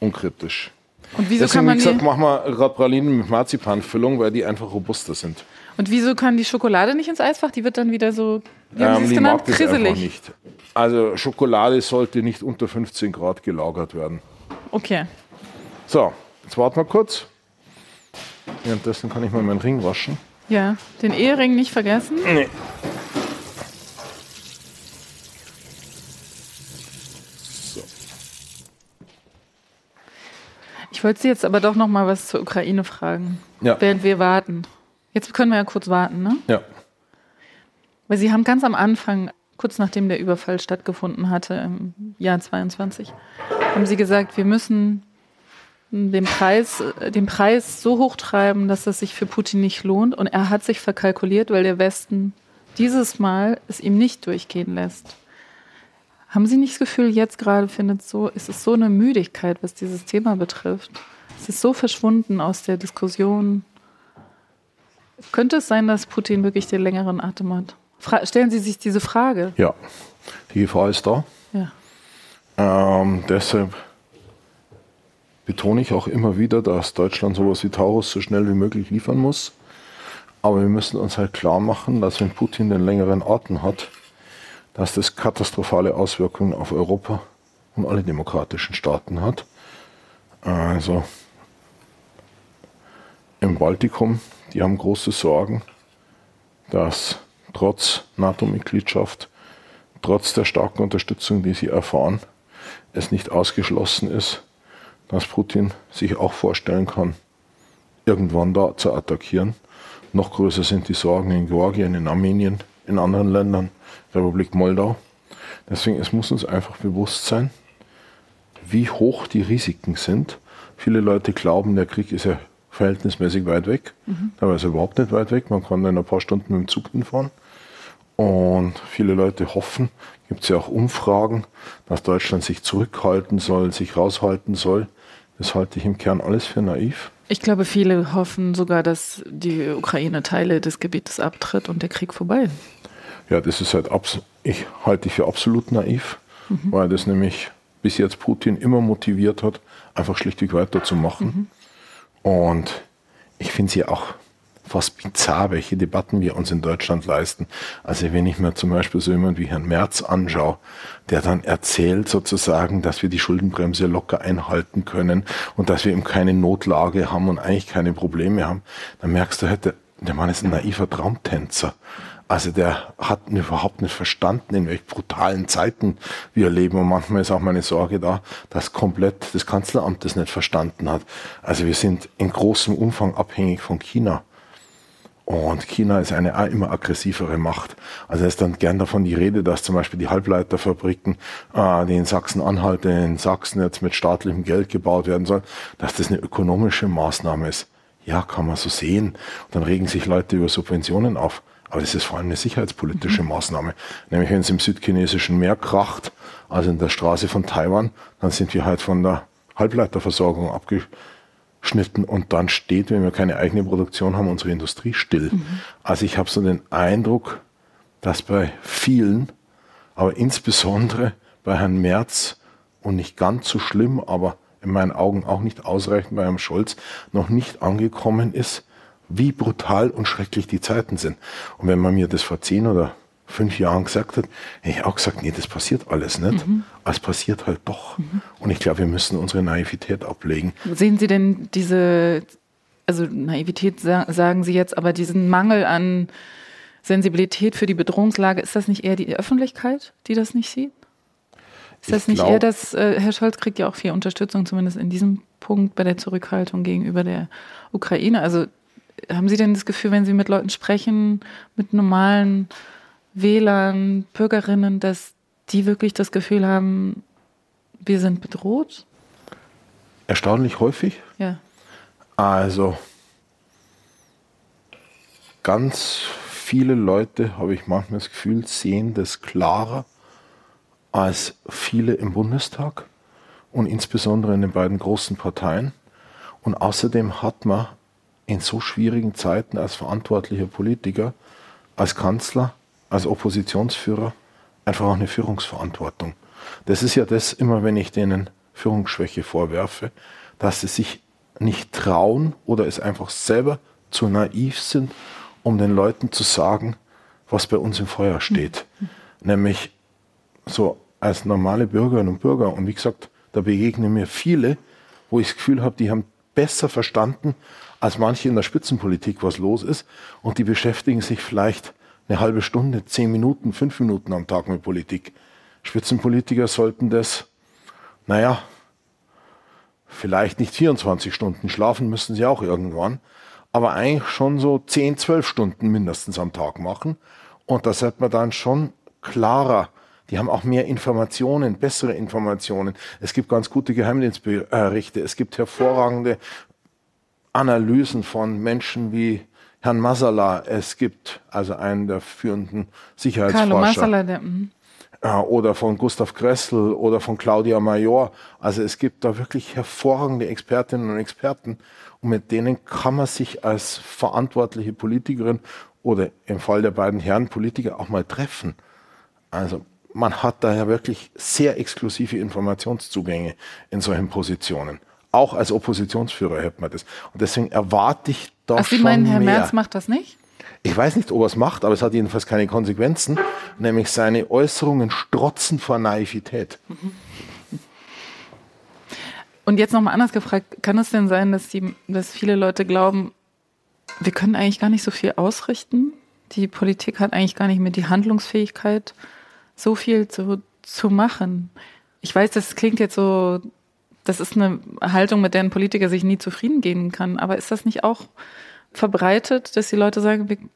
unkritisch. Und wieso Deswegen, kann wie man gesagt, die, machen wir gerade Pralinen mit Marzipanfüllung, weil die einfach robuster sind. und wieso kann die Schokolade nicht ins Eisfach? Die wird dann wieder so, wie haben Sie es Ähm, genannt? Krisselig. nicht. Also Schokolade sollte nicht unter 15 Grad gelagert werden. Okay. So, jetzt warten wir kurz. Währenddessen kann ich mal meinen Ring waschen. Ja, den Ehering nicht vergessen. Nee. Ich wollte Sie jetzt aber doch noch mal was zur Ukraine fragen, Ja. während wir warten. Jetzt können wir ja kurz warten, ne? Ja. Weil Sie haben ganz am Anfang, kurz nachdem der Überfall stattgefunden hatte, im Jahr 22, haben Sie gesagt, wir müssen den Preis, den Preis so hoch treiben, dass es sich für Putin nicht lohnt. Und er hat sich verkalkuliert, weil der Westen dieses Mal es ihm nicht durchgehen lässt. Haben Sie nicht das Gefühl, jetzt gerade findet so, ist es so eine Müdigkeit, was dieses Thema betrifft? Es ist so verschwunden aus der Diskussion. Könnte es sein, dass Putin wirklich den längeren Atem hat? Fra stellen Sie sich diese Frage. Ja. Die Gefahr ist da. Ja. Ähm, deshalb betone ich auch immer wieder, dass Deutschland sowas wie Taurus so schnell wie möglich liefern muss. Aber wir müssen uns halt klar machen, dass wenn Putin den längeren Atem hat, dass das katastrophale Auswirkungen auf Europa und alle demokratischen Staaten hat. Also im Baltikum, die haben große Sorgen, dass trotz NATO-Mitgliedschaft, trotz der starken Unterstützung, die sie erfahren, es nicht ausgeschlossen ist, dass Putin sich auch vorstellen kann, irgendwann da zu attackieren. Noch größer sind die Sorgen in Georgien, in Armenien, in anderen Ländern, Republik Moldau. Deswegen, es muss uns einfach bewusst sein, wie hoch die Risiken sind. Viele Leute glauben, der Krieg ist ja verhältnismäßig weit weg. Dabei ist er überhaupt nicht weit weg. Man kann in ein paar Stunden mit dem Zug hinfahren. Und viele Leute hoffen, gibt es ja auch Umfragen, dass Deutschland sich zurückhalten soll, sich raushalten soll. Das halte ich im Kern alles für naiv. Ich glaube, viele hoffen sogar, dass die Ukraine Teile des Gebietes abtritt und der Krieg vorbei ist. Ja, das ist halt ich halte ich für absolut naiv, weil das nämlich bis jetzt Putin immer motiviert hat, einfach schlichtweg weiterzumachen. Und ich finde es ja auch fast bizarr, welche Debatten wir uns in Deutschland leisten. Also wenn ich mir zum Beispiel so jemand wie Herrn Merz anschaue, der dann erzählt sozusagen, dass wir die Schuldenbremse locker einhalten können und dass wir eben keine Notlage haben und eigentlich keine Probleme haben, dann merkst du halt, der, der Mann ist ein naiver Traumtänzer. Also der hat überhaupt nicht verstanden, in welch brutalen Zeiten wir leben. Und manchmal ist auch meine Sorge da, dass komplett das Kanzleramt das nicht verstanden hat. Also wir sind in großem Umfang abhängig von China. Und China ist eine immer aggressivere Macht. Also es ist dann gern davon die Rede, dass zum Beispiel die Halbleiterfabriken, äh, die in Sachsen-Anhalt, in Sachsen jetzt mit staatlichem Geld gebaut werden sollen, dass das eine ökonomische Maßnahme ist. Ja, kann man so sehen. Und dann regen sich Leute über Subventionen auf. Aber das ist vor allem eine sicherheitspolitische Maßnahme. Nämlich wenn es im südchinesischen Meer kracht, also in der Straße von Taiwan, dann sind wir halt von der Halbleiterversorgung abgeschnitten und dann steht, wenn wir keine eigene Produktion haben, unsere Industrie still. Also ich habe so den Eindruck, dass bei vielen, aber insbesondere bei Herrn Merz und nicht ganz so schlimm, aber in meinen Augen auch nicht ausreichend bei Herrn Scholz, noch nicht angekommen ist, wie brutal und schrecklich die Zeiten sind. Und wenn man mir das vor zehn oder fünf Jahren gesagt hat, hätte ich auch gesagt, nee, das passiert alles nicht. Aber es passiert halt doch. Und ich glaube, wir müssen unsere Naivität ablegen. Sehen Sie denn diese, also Naivität sa- sagen Sie jetzt, aber diesen Mangel an Sensibilität für die Bedrohungslage, ist das nicht eher die Öffentlichkeit, die das nicht sieht? Ist Ich das nicht glaub- eher das, äh, Herr Scholz kriegt ja auch viel Unterstützung, zumindest in diesem Punkt bei der Zurückhaltung gegenüber der Ukraine. Also haben Sie denn das Gefühl, wenn Sie mit Leuten sprechen, mit normalen Wählern, Bürgerinnen, dass die wirklich das Gefühl haben, wir sind bedroht? Erstaunlich häufig. Ja. Also ganz viele Leute, habe ich manchmal das Gefühl, sehen das klarer als viele im Bundestag und insbesondere in den beiden großen Parteien. Und außerdem hat man in so schwierigen Zeiten als verantwortlicher Politiker, als Kanzler, als Oppositionsführer einfach auch eine Führungsverantwortung. Das ist ja das immer, wenn ich denen Führungsschwäche vorwerfe, dass sie sich nicht trauen oder es einfach selber zu naiv sind, um den Leuten zu sagen, was bei uns im Feuer steht. Mhm. Nämlich so als normale Bürgerinnen und Bürger. Und wie gesagt, da begegnen mir viele, wo ich das Gefühl habe, die haben besser verstanden als manche in der Spitzenpolitik, was los ist. Und die beschäftigen sich vielleicht eine halbe Stunde, zehn Minuten, fünf Minuten am Tag mit Politik. Spitzenpolitiker sollten das, naja, vielleicht nicht 24 Stunden schlafen, müssen sie auch irgendwann, aber eigentlich schon so 10, 12 Stunden mindestens am Tag machen. Und da sollte man dann schon klarer die haben auch mehr Informationen, bessere Informationen. Es gibt ganz gute Geheimdienstberichte. Es gibt hervorragende Analysen von Menschen wie Herrn Masala. Es gibt also einen der führenden Sicherheitsforscher. Carlo Masala, der, mhm. oder von Gustav Gressel oder von Claudia Major. Also es gibt da wirklich hervorragende Expertinnen und Experten und mit denen kann man sich als verantwortliche Politikerin oder im Fall der beiden Herren Politiker auch mal treffen. Also man hat daher wirklich sehr exklusive Informationszugänge in solchen Positionen. Auch als Oppositionsführer hätte man das. Und deswegen erwarte ich doch Ach, Sie schon meinen, Herr mehr. Merz macht das nicht? Ich weiß nicht, ob er es macht, aber es hat jedenfalls keine Konsequenzen. Nämlich seine Äußerungen strotzen vor Naivität. Und jetzt nochmal anders gefragt, kann es denn sein, dass, die, dass viele Leute glauben, wir können eigentlich gar nicht so viel ausrichten? Die Politik hat eigentlich gar nicht mehr die Handlungsfähigkeit, so viel zu, zu machen. Ich weiß, das klingt jetzt so, das ist eine Haltung, mit der ein Politiker sich nie zufrieden geben kann. Aber ist das nicht auch verbreitet, dass die Leute sagen,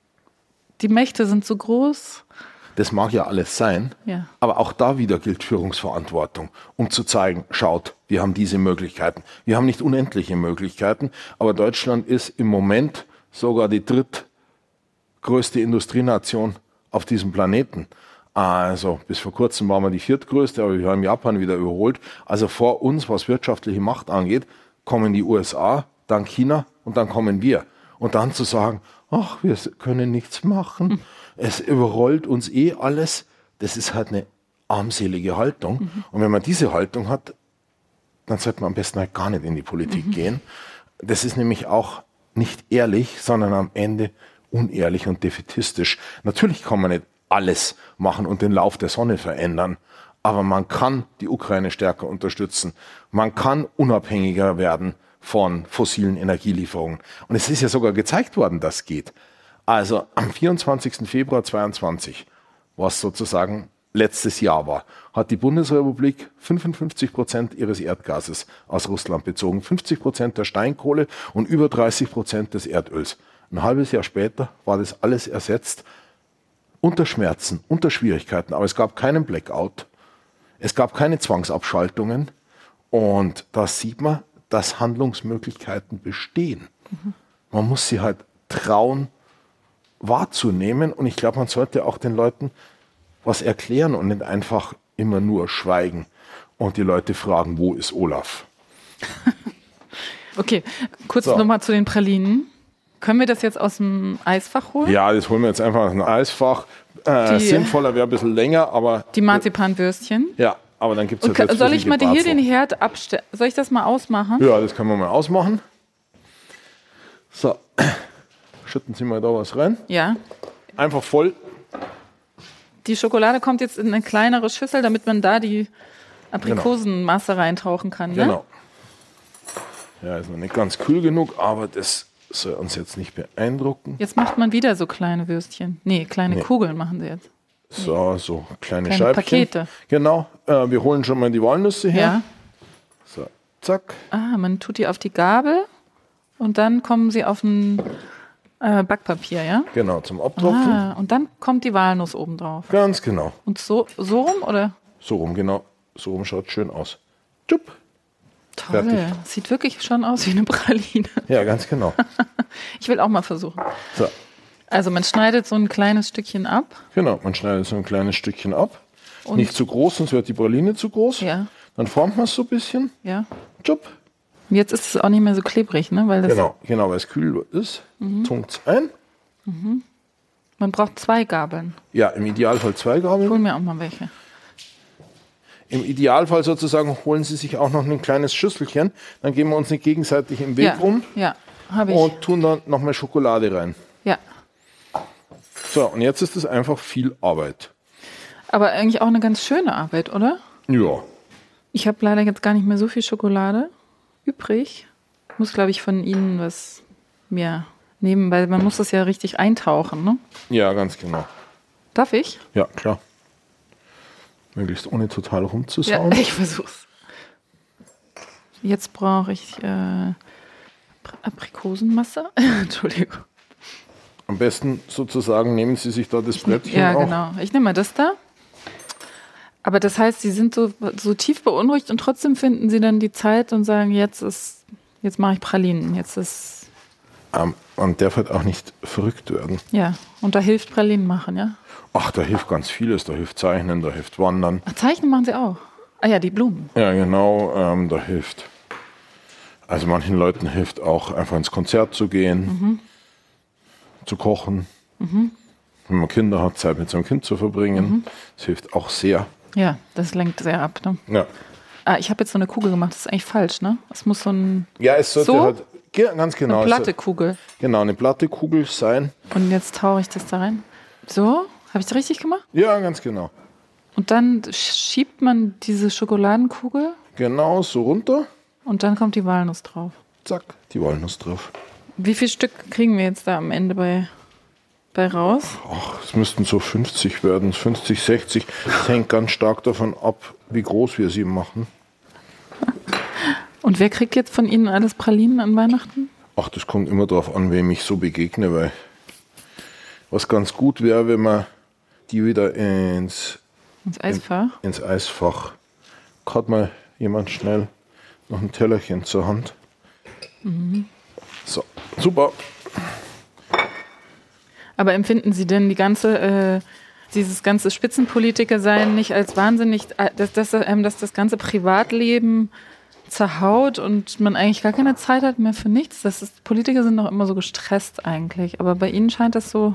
die Mächte sind so groß? Das mag ja alles sein, ja. aber auch da wieder gilt Führungsverantwortung, um zu zeigen, schaut, wir haben diese Möglichkeiten. Wir haben nicht unendliche Möglichkeiten, aber Deutschland ist im Moment sogar die drittgrößte Industrienation auf diesem Planeten. Also bis vor kurzem waren wir die viertgrößte, aber wir haben Japan wieder überholt. Also vor uns, was wirtschaftliche Macht angeht, kommen die USA, dann China und dann kommen wir. Und dann zu sagen, ach, wir können nichts machen, hm. es überrollt uns eh alles, das ist halt eine armselige Haltung. Mhm. Und wenn man diese Haltung hat, dann sollte man am besten halt gar nicht in die Politik mhm. gehen. Das ist nämlich auch nicht ehrlich, sondern am Ende unehrlich und defetistisch. Natürlich kann man nicht alles machen und den Lauf der Sonne verändern. Aber man kann die Ukraine stärker unterstützen. Man kann unabhängiger werden von fossilen Energielieferungen. Und es ist ja sogar gezeigt worden, dass geht. Also am 24. Februar 22, was sozusagen letztes Jahr war, hat die Bundesrepublik 55 Prozent ihres Erdgases aus Russland bezogen, 50 Prozent der Steinkohle und über 30 Prozent des Erdöls. Ein halbes Jahr später war das alles ersetzt unter Schmerzen, unter Schwierigkeiten, aber es gab keinen Blackout, es gab keine Zwangsabschaltungen und da sieht man, dass Handlungsmöglichkeiten bestehen. Mhm. Man muss sie halt trauen wahrzunehmen und ich glaube, man sollte auch den Leuten was erklären und nicht einfach immer nur schweigen und die Leute fragen, wo ist Olaf? okay, kurz so. nochmal zu den Pralinen. Können wir das jetzt aus dem Eisfach holen? Ja, das holen wir jetzt einfach aus dem Eisfach. Äh, die, sinnvoller wäre ein bisschen länger, aber. Die Marzipanwürstchen? Ja, aber dann gibt es ja Soll ich mal hier den Herd abstellen? Soll ich das mal ausmachen? Ja, das können wir mal ausmachen. So, schütten Sie mal da was rein. Ja. Einfach voll. Die Schokolade kommt jetzt in eine kleinere Schüssel, damit man da die Aprikosenmasse genau. reintauchen kann. Ne? Genau. Ja, ist noch nicht ganz kühl genug, aber das soll uns jetzt nicht beeindrucken. Jetzt macht man wieder so kleine Würstchen. Nee, kleine nee. Kugeln machen sie jetzt. So, so kleine, kleine Scheibchen. Pakete. Genau. Äh, wir holen schon mal die Walnüsse her. Ja. So, zack. Ah, man tut die auf die Gabel und dann kommen sie auf ein äh, Backpapier, ja? Genau, zum Abtropfen. Ah, und dann kommt die Walnuss oben drauf. Ganz genau. Und so, so rum, oder? So rum, genau. So rum schaut schön aus. Tschüpp. Toll. Fertig. Sieht wirklich schon aus wie eine Praline. Ja, ganz genau. ich will auch mal versuchen. So. Also man schneidet so ein kleines Stückchen ab. Genau, man schneidet so ein kleines Stückchen ab. Und- Nicht zu groß, sonst wird die Praline zu groß. Ja. Dann formt man es so ein bisschen. Ja. Tschupp. Jetzt ist es auch nicht mehr so klebrig, ne? Weil das, Genau, genau, weil es kühl ist. Mhm. Tunkt's ein. man braucht zwei Gabeln. Ja, im Idealfall zwei Ich Gabeln. hol mir auch mal welche. Im Idealfall sozusagen holen Sie sich auch noch ein kleines Schüsselchen. Dann gehen wir uns nicht gegenseitig im Weg ja, rum ja, und tun dann nochmal Schokolade rein. ja. So, und jetzt ist es einfach viel Arbeit. Aber eigentlich auch eine ganz schöne Arbeit, oder? Ja. Ich habe leider jetzt gar nicht mehr so viel Schokolade übrig. Muss, glaube ich, von Ihnen was mir nehmen, weil man muss das ja richtig eintauchen, ne? Ja, ganz genau. Darf ich? Ja, klar. Möglichst ohne total Ja, rumzusauen. ich versuch's. Jetzt brauche ich äh, Apri- Aprikosenmasse. Entschuldigung. Am besten sozusagen nehmen Sie sich da das Brettchen Ja, auch. genau. Ich nehme mal das da. Aber das heißt, Sie sind so, so tief beunruhigt und trotzdem finden Sie dann die Zeit und sagen, jetzt ist, jetzt mache ich Pralinen. Jetzt ist, Ähm, man darf halt auch nicht verrückt werden. ja. Und da hilft Pralinen machen, ja? Ach, da hilft ganz vieles. Da hilft Zeichnen, da hilft Wandern. Ach, Zeichnen machen Sie auch. Ah ja, die Blumen. Ja, genau, ähm, da hilft. Also manchen Leuten hilft auch einfach ins Konzert zu gehen, zu kochen. Wenn man Kinder hat, Zeit mit seinem Kind zu verbringen. Das hilft auch sehr. Ja, das lenkt sehr ab. Ne? Ja, Ah, ich habe jetzt so eine Kugel gemacht. Das ist eigentlich falsch, ne? Es muss so ein, ja es sollte So? halt ganz genau, eine platte Kugel. genau eine platte Kugel sein. Und jetzt tauche ich das da rein. So? Habe ich das richtig gemacht? Ja, ganz genau. Und dann schiebt man diese Schokoladenkugel Genau so runter. und dann kommt die Walnuss drauf. Zack, die Walnuss drauf. Wie viel Stück kriegen wir jetzt da am Ende bei, bei raus? Ach, es müssten so 50 werden, 50, 60. Das hängt ganz stark davon ab, wie groß wir sie machen. Und wer kriegt jetzt von Ihnen alles Pralinen an Weihnachten? Ach, das kommt immer darauf an, wem ich so begegne, weil was ganz gut wäre, wenn man die wieder ins, Ins Eisfach? ins Eisfach. Hat mal jemand schnell noch ein Tellerchen zur Hand. So, super. Aber empfinden Sie denn die ganze, äh, dieses ganze Spitzenpolitiker-Sein nicht als wahnsinnig, äh, dass, dass, ähm, dass das ganze Privatleben zerhaut und man eigentlich gar keine Zeit hat mehr für nichts? Das ist, Politiker sind doch immer so gestresst eigentlich. Aber bei Ihnen scheint das so.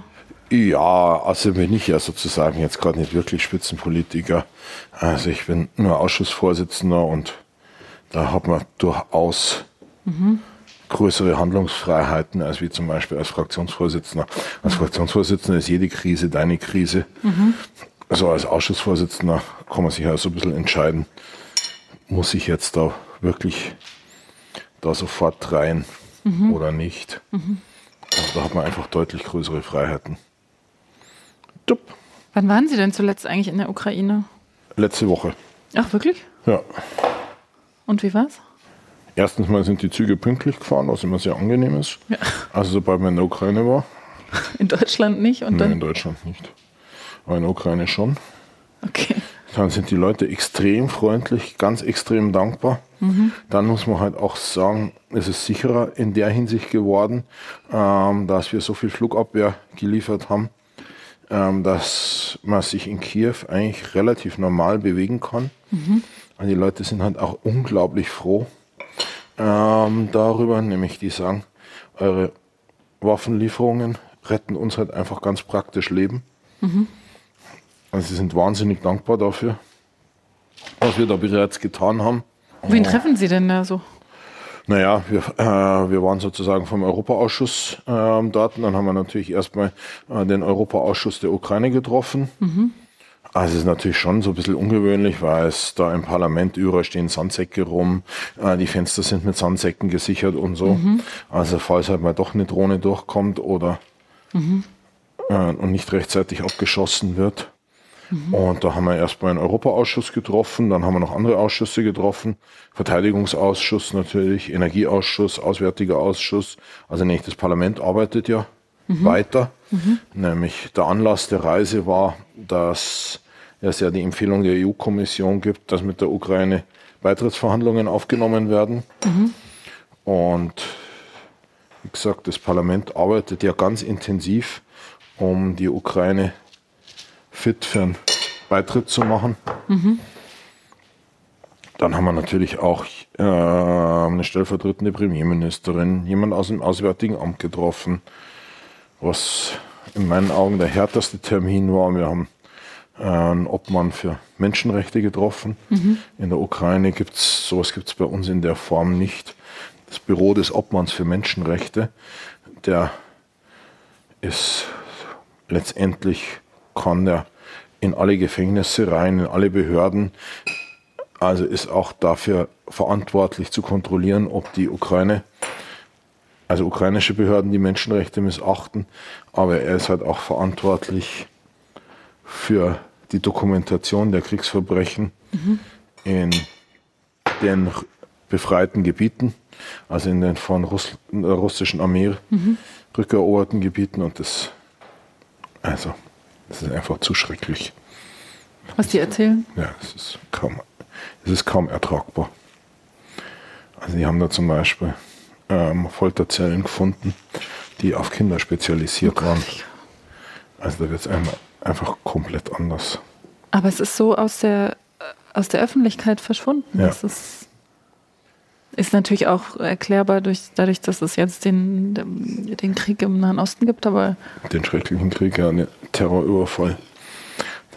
Ja, also bin ich ja sozusagen jetzt gerade nicht wirklich Spitzenpolitiker. Also ich bin nur Ausschussvorsitzender und da hat man durchaus größere Handlungsfreiheiten als wie zum Beispiel als Fraktionsvorsitzender. Als Fraktionsvorsitzender ist jede Krise deine Krise. Also als Ausschussvorsitzender kann man sich ja so ein bisschen entscheiden, muss ich jetzt da wirklich da sofort rein oder nicht. Also da hat man einfach deutlich größere Freiheiten. Tup. Wann waren Sie denn zuletzt eigentlich in der Ukraine? Letzte Woche. Ach, wirklich? Ja. Und wie war's? Erstens mal sind die Züge pünktlich gefahren, was immer sehr angenehm ist. Ja. Also sobald man in der Ukraine war. In Deutschland nicht und Nein, in. Deutschland nicht. Aber in der Ukraine schon. Okay. Dann sind die Leute extrem freundlich, ganz extrem dankbar. Dann muss man halt auch sagen, es ist sicherer in der Hinsicht geworden, ähm, dass wir so viel Flugabwehr geliefert haben, ähm, dass man sich in Kiew eigentlich relativ normal bewegen kann. Und die Leute sind halt auch unglaublich froh ähm, darüber, nämlich die sagen, eure Waffenlieferungen retten uns halt einfach ganz praktisch Leben. Also sie sind wahnsinnig dankbar dafür, was wir da bereits getan haben. Wen treffen Sie denn da so? Naja, wir, äh, wir waren sozusagen vom Europaausschuss ähm, dort. Und dann haben wir natürlich erstmal äh, den Europaausschuss der Ukraine getroffen. Also es ist natürlich schon so ein bisschen ungewöhnlich, weil es da im Parlament überall stehen Sandsäcke rum. Äh, die Fenster sind mit Sandsäcken gesichert und so. Also falls halt mal doch eine Drohne durchkommt oder äh, und nicht rechtzeitig abgeschossen wird. Und da haben wir erstmal einen Europaausschuss getroffen, dann haben wir noch andere Ausschüsse getroffen, Verteidigungsausschuss natürlich, Energieausschuss, Auswärtiger Ausschuss. Also nicht, das Parlament arbeitet ja weiter. Nämlich der Anlass der Reise war, dass es ja die Empfehlung der EU-Kommission gibt, dass mit der Ukraine Beitrittsverhandlungen aufgenommen werden. Und Wie gesagt, das Parlament arbeitet ja ganz intensiv, um die Ukraine fit für einen Beitritt zu machen. Dann haben wir natürlich auch äh, eine stellvertretende Premierministerin, jemand aus dem Auswärtigen Amt getroffen, was in meinen Augen der härteste Termin war. Wir haben äh, einen Obmann für Menschenrechte getroffen. In der Ukraine gibt es, sowas gibt es bei uns in der Form nicht. Das Büro des Obmanns für Menschenrechte, der ist letztendlich, kann der in alle Gefängnisse rein, in alle Behörden, also ist auch dafür verantwortlich zu kontrollieren, ob die Ukraine, also ukrainische Behörden die Menschenrechte missachten, aber er ist halt auch verantwortlich für die Dokumentation der Kriegsverbrechen in den befreiten Gebieten, also in den von Russ der russischen Armee rückeroberten Gebieten. Und das, also, das ist einfach zu schrecklich. Was die erzählen? Ja, es ist kaum, es ist kaum ertragbar. Also die haben da zum Beispiel ähm, Folterzellen gefunden, die auf Kinder spezialisiert waren. Also da wird es einfach komplett anders. Aber es ist so aus der, aus der Öffentlichkeit verschwunden. Ja. Das ist, ist natürlich auch erklärbar durch, dadurch, dass es jetzt den, den Krieg im Nahen Osten gibt, aber Den schrecklichen Krieg, ja, den Terrorüberfall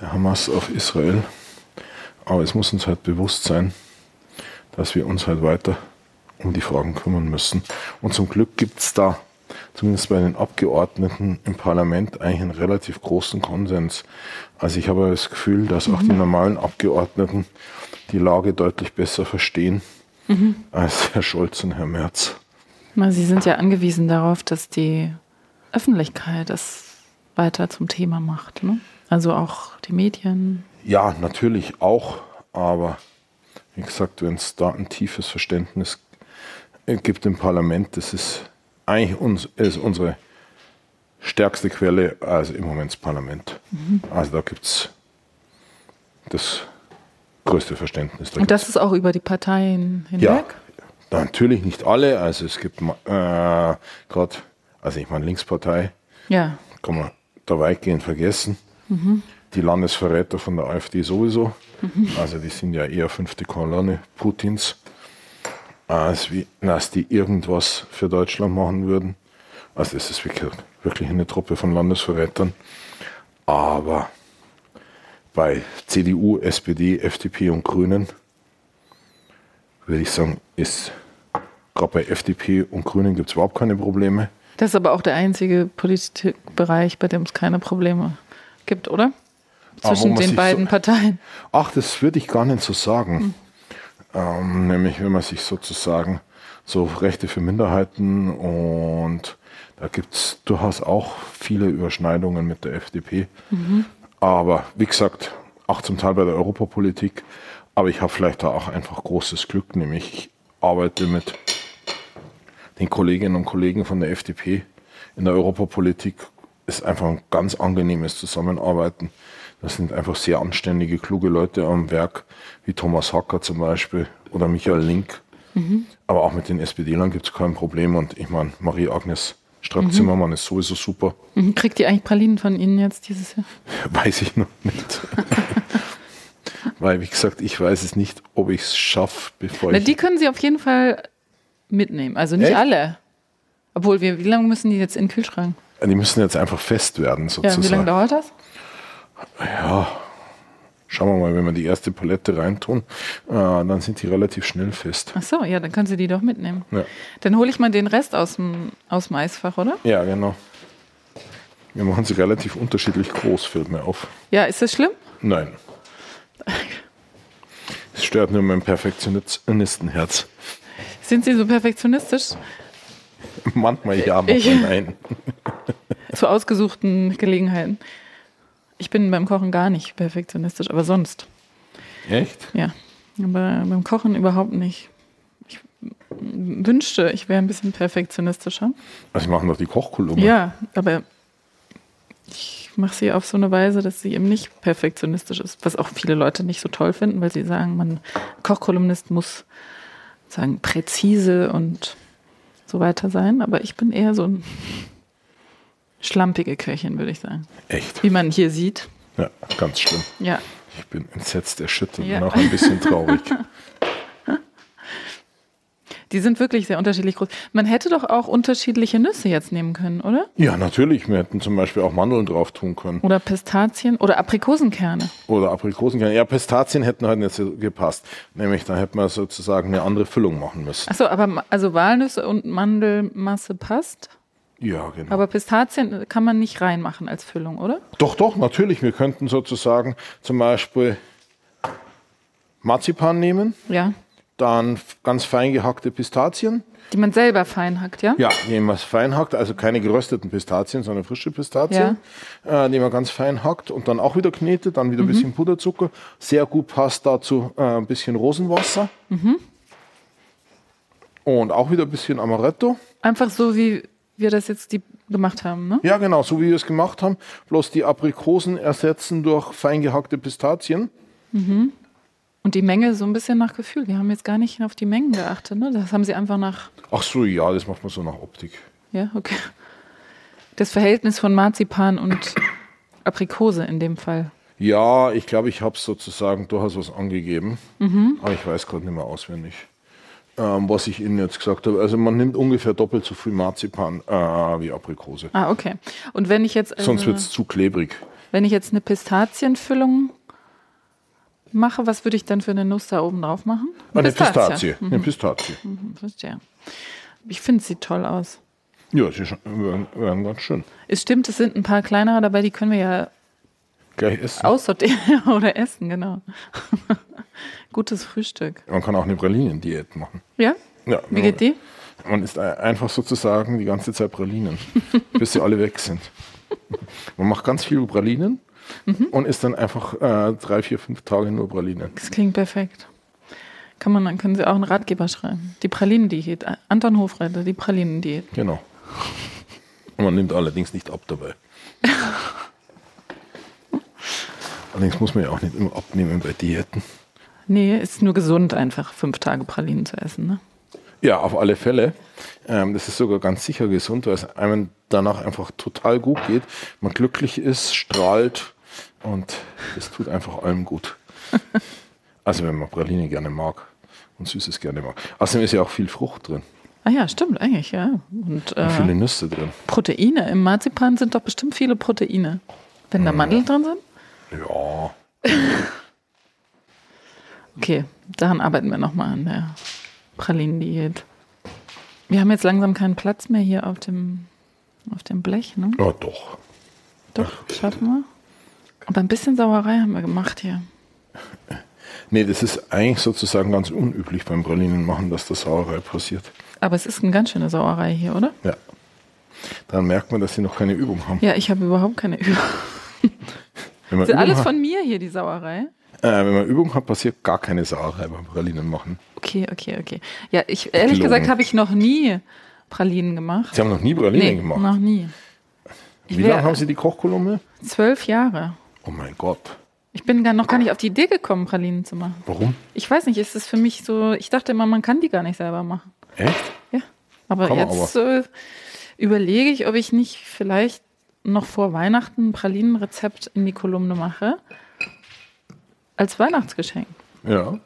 der Hamas auf Israel. Aber es muss uns halt bewusst sein, dass wir uns halt weiter um die Fragen kümmern müssen. Und zum Glück gibt es da, zumindest bei den Abgeordneten im Parlament, eigentlich einen relativ großen Konsens. Also ich habe das Gefühl, dass auch die normalen Abgeordneten die Lage deutlich besser verstehen als Herr Scholz und Herr Merz. na, sie sind ja angewiesen darauf, dass die Öffentlichkeit das weiter zum Thema macht. Ne? Also auch die Medien. Ja, natürlich auch, aber wie gesagt, wenn es da ein tiefes Verständnis äh, gibt im Parlament, das ist eigentlich uns, ist unsere stärkste Quelle, also im Moment das Parlament. Also da gibt es das größte Verständnis. Da Und das ist auch über die Parteien ja, hinweg. natürlich nicht alle, also es gibt äh, gerade, also ich meine Linkspartei, Ja. kann man da weitgehend vergessen. Die Landesverräter von der AfD sowieso. Also die sind ja eher fünfte Kolonne Putins, als wie, als die irgendwas für Deutschland machen würden. Also es ist wirklich, wirklich eine Truppe von Landesverrätern. Aber bei CDU, SPD, FDP und Grünen würde ich sagen, ist gerade bei FDP und Grünen gibt es überhaupt keine Probleme. Das ist aber auch der einzige Politikbereich, bei dem es keine Probleme gibt, oder? Ah, Zwischen den beiden so- Parteien. Ach, das würde ich gar nicht so sagen. Ähm, nämlich, wenn man sich sozusagen so Rechte für Minderheiten und da gibt es durchaus auch viele Überschneidungen mit der FDP. Aber wie gesagt, auch zum Teil bei der Europapolitik. Aber ich habe vielleicht da auch einfach großes Glück, nämlich ich arbeite mit den Kolleginnen und Kollegen von der FDP in der Europapolitik ist einfach ein ganz angenehmes Zusammenarbeiten. Das sind einfach sehr anständige, kluge Leute am Werk, wie Thomas Hacker zum Beispiel oder Michael Link. Aber auch mit den SPD-Lern gibt es kein Problem. Und ich meine, Marie-Agnes Strack-Zimmermann ist sowieso super. Mhm. Kriegt ihr eigentlich Pralinen von Ihnen jetzt dieses Jahr? Weiß ich noch nicht. Weil, wie gesagt, ich weiß es nicht, ob ich es schaffe, bevor Na, ich... die können Sie auf jeden Fall mitnehmen. Also nicht Echt? alle. Obwohl, wir, wie lange müssen die jetzt in den Kühlschrank? Die müssen jetzt einfach fest werden, Ja, sozusagen. wie lange dauert das? Ja, schauen wir mal, wenn wir die erste Palette reintun, äh, dann sind die relativ schnell fest. Ach so, ja, dann können Sie die doch mitnehmen. Ja, Dann hole ich mal den Rest aus dem, aus dem Eisfach, oder? ja genau. Wir machen sie relativ unterschiedlich groß, fällt mir auf. Ja, ist das schlimm? Nein. Es stört nur mein Perfektionistenherz. Sind Sie so perfektionistisch? Manchmal ja, manchmal Ich- nein. Zu ausgesuchten Gelegenheiten. Ich bin beim Kochen gar nicht perfektionistisch, aber sonst. Echt? Ja. Aber beim Kochen überhaupt nicht. Ich wünschte, ich wäre ein bisschen perfektionistischer. Also ich mache noch die Kochkolumne. Ja, aber ich mache sie auf so eine Weise, dass sie eben nicht perfektionistisch ist, was auch viele Leute nicht so toll finden, weil sie sagen, man Kochkolumnist muss sagen präzise und so weiter sein, aber ich bin eher so ein schlampige Köchin, würde ich sagen. Echt? Wie man hier sieht. Ja, ganz schlimm. Ja. Ich bin entsetzt, erschüttert Ja. und auch ein bisschen traurig. Die sind wirklich sehr unterschiedlich groß. Man hätte doch auch unterschiedliche Nüsse jetzt nehmen können, oder? ja, natürlich. Wir hätten zum Beispiel auch Mandeln drauf tun können. Oder Pistazien oder Aprikosenkerne. Oder Aprikosenkerne. Ja, Pistazien hätten halt so gepasst. Nämlich, da hätten wir sozusagen eine andere Füllung machen müssen. Achso, aber also Walnüsse und Mandelmasse passt. Ja, genau. Aber Pistazien kann man nicht reinmachen als Füllung, oder? Doch, doch, natürlich. Wir könnten sozusagen zum Beispiel Marzipan nehmen, Ja. dann ganz fein gehackte Pistazien. Die man selber fein hackt, ja? Ja, die man fein hackt, also keine gerösteten Pistazien, sondern frische Pistazien, äh, die man ganz fein hackt und dann auch wieder knetet, dann wieder ein bisschen Puderzucker. Sehr gut passt dazu äh, ein bisschen Rosenwasser. Und auch wieder ein bisschen Amaretto. Einfach so, wie wir das jetzt die gemacht haben, ne? Ja, genau, so wie wir es gemacht haben. Bloß die Aprikosen ersetzen durch fein gehackte Pistazien. Und die Menge so ein bisschen nach Gefühl. Wir haben jetzt gar nicht auf die Mengen geachtet, ne? Das haben sie einfach nach. Ach so, ja, das macht man so nach Optik. Ja, okay. Das Verhältnis von Marzipan und Aprikose in dem Fall. Ja, ich glaube, ich habe es sozusagen durchaus was angegeben, aber ich weiß gerade nicht mehr auswendig, ähm, was ich Ihnen jetzt gesagt habe. Also man nimmt ungefähr doppelt so viel Marzipan äh, wie Aprikose. Ah, okay. Und wenn ich jetzt. äh, Sonst wird es zu klebrig. Wenn ich jetzt eine Pistazienfüllung mache, was würde ich dann für eine Nuss da oben drauf machen? Eine Pistazie. Eine Pistazie. Mhm, verstehe. Ich finde, es sieht toll aus. Ja, sie werden ganz schön. Es stimmt, es sind ein paar kleinere dabei, die können wir ja Gleich essen. aussortieren oder essen, genau. Gutes Frühstück. Man kann auch eine Pralinendiät machen. Ja? Ja, Wie geht die? Man isst ein- einfach sozusagen die ganze Zeit Pralinen, bis sie alle weg sind. Man macht ganz viel Pralinen Mhm. und isst dann einfach äh, drei, vier, fünf Tage nur Pralinen. Das klingt perfekt. Kann man, dann können Sie auch einen Ratgeber schreiben. Die Pralinendiät. Anton Hofreiter, die Pralinendiät. Genau. Und man nimmt allerdings nicht ab dabei. Allerdings muss man ja auch nicht immer abnehmen bei Diäten. Nee, ist nur gesund, einfach fünf Tage Pralinen zu essen. Ne? Ja, auf alle Fälle. Ähm, das ist sogar ganz sicher gesund, weil es einem danach einfach total gut geht. Man glücklich ist, strahlt und es tut einfach allem gut. Also wenn man Praline gerne mag und Süßes gerne mag. Außerdem ist ja auch viel Frucht drin Ah ja, stimmt, eigentlich, ja. Und und äh, viele Nüsse drin. Proteine. Im Marzipan sind doch bestimmt viele Proteine. Wenn da Mandeln drin sind? Ja, Okay, daran arbeiten wir nochmal an der Pralinendiät. Wir haben jetzt langsam keinen Platz mehr hier auf dem, auf dem Blech, ne? ja doch. Doch, schaffen wir. Aber ein bisschen Sauerei haben wir gemacht hier. Nee, das ist eigentlich sozusagen ganz unüblich beim Pralinen machen, dass das Sauerei passiert. Aber es ist eine ganz schöne Sauerei hier, oder? Ja. Dann merkt man, dass sie noch keine Übung haben. Ja, ich habe überhaupt keine Übung. Wenn man, Das ist alles hat, von mir hier, die Sauerei. äh, wenn man Übung hat, passiert gar keine Sauerei beim Pralinen machen. Okay, okay, okay. Ja, ich ehrlich Gelogen. gesagt habe ich noch nie Pralinen gemacht. Sie haben noch nie Pralinen Nee, gemacht. noch nie. Wie lange haben Sie die Kochkolumne? Zwölf Jahre. Oh mein Gott. Ich bin gar noch gar nicht auf die Idee gekommen, Pralinen zu machen. Warum? Ich weiß nicht, ist es für mich so, ich dachte immer, man kann die gar nicht selber machen. Echt? Ja. Aber man jetzt äh, überlege ich, ob ich nicht vielleicht noch vor Weihnachten ein Pralinenrezept in die Kolumne mache. Als Weihnachtsgeschenk. Ja.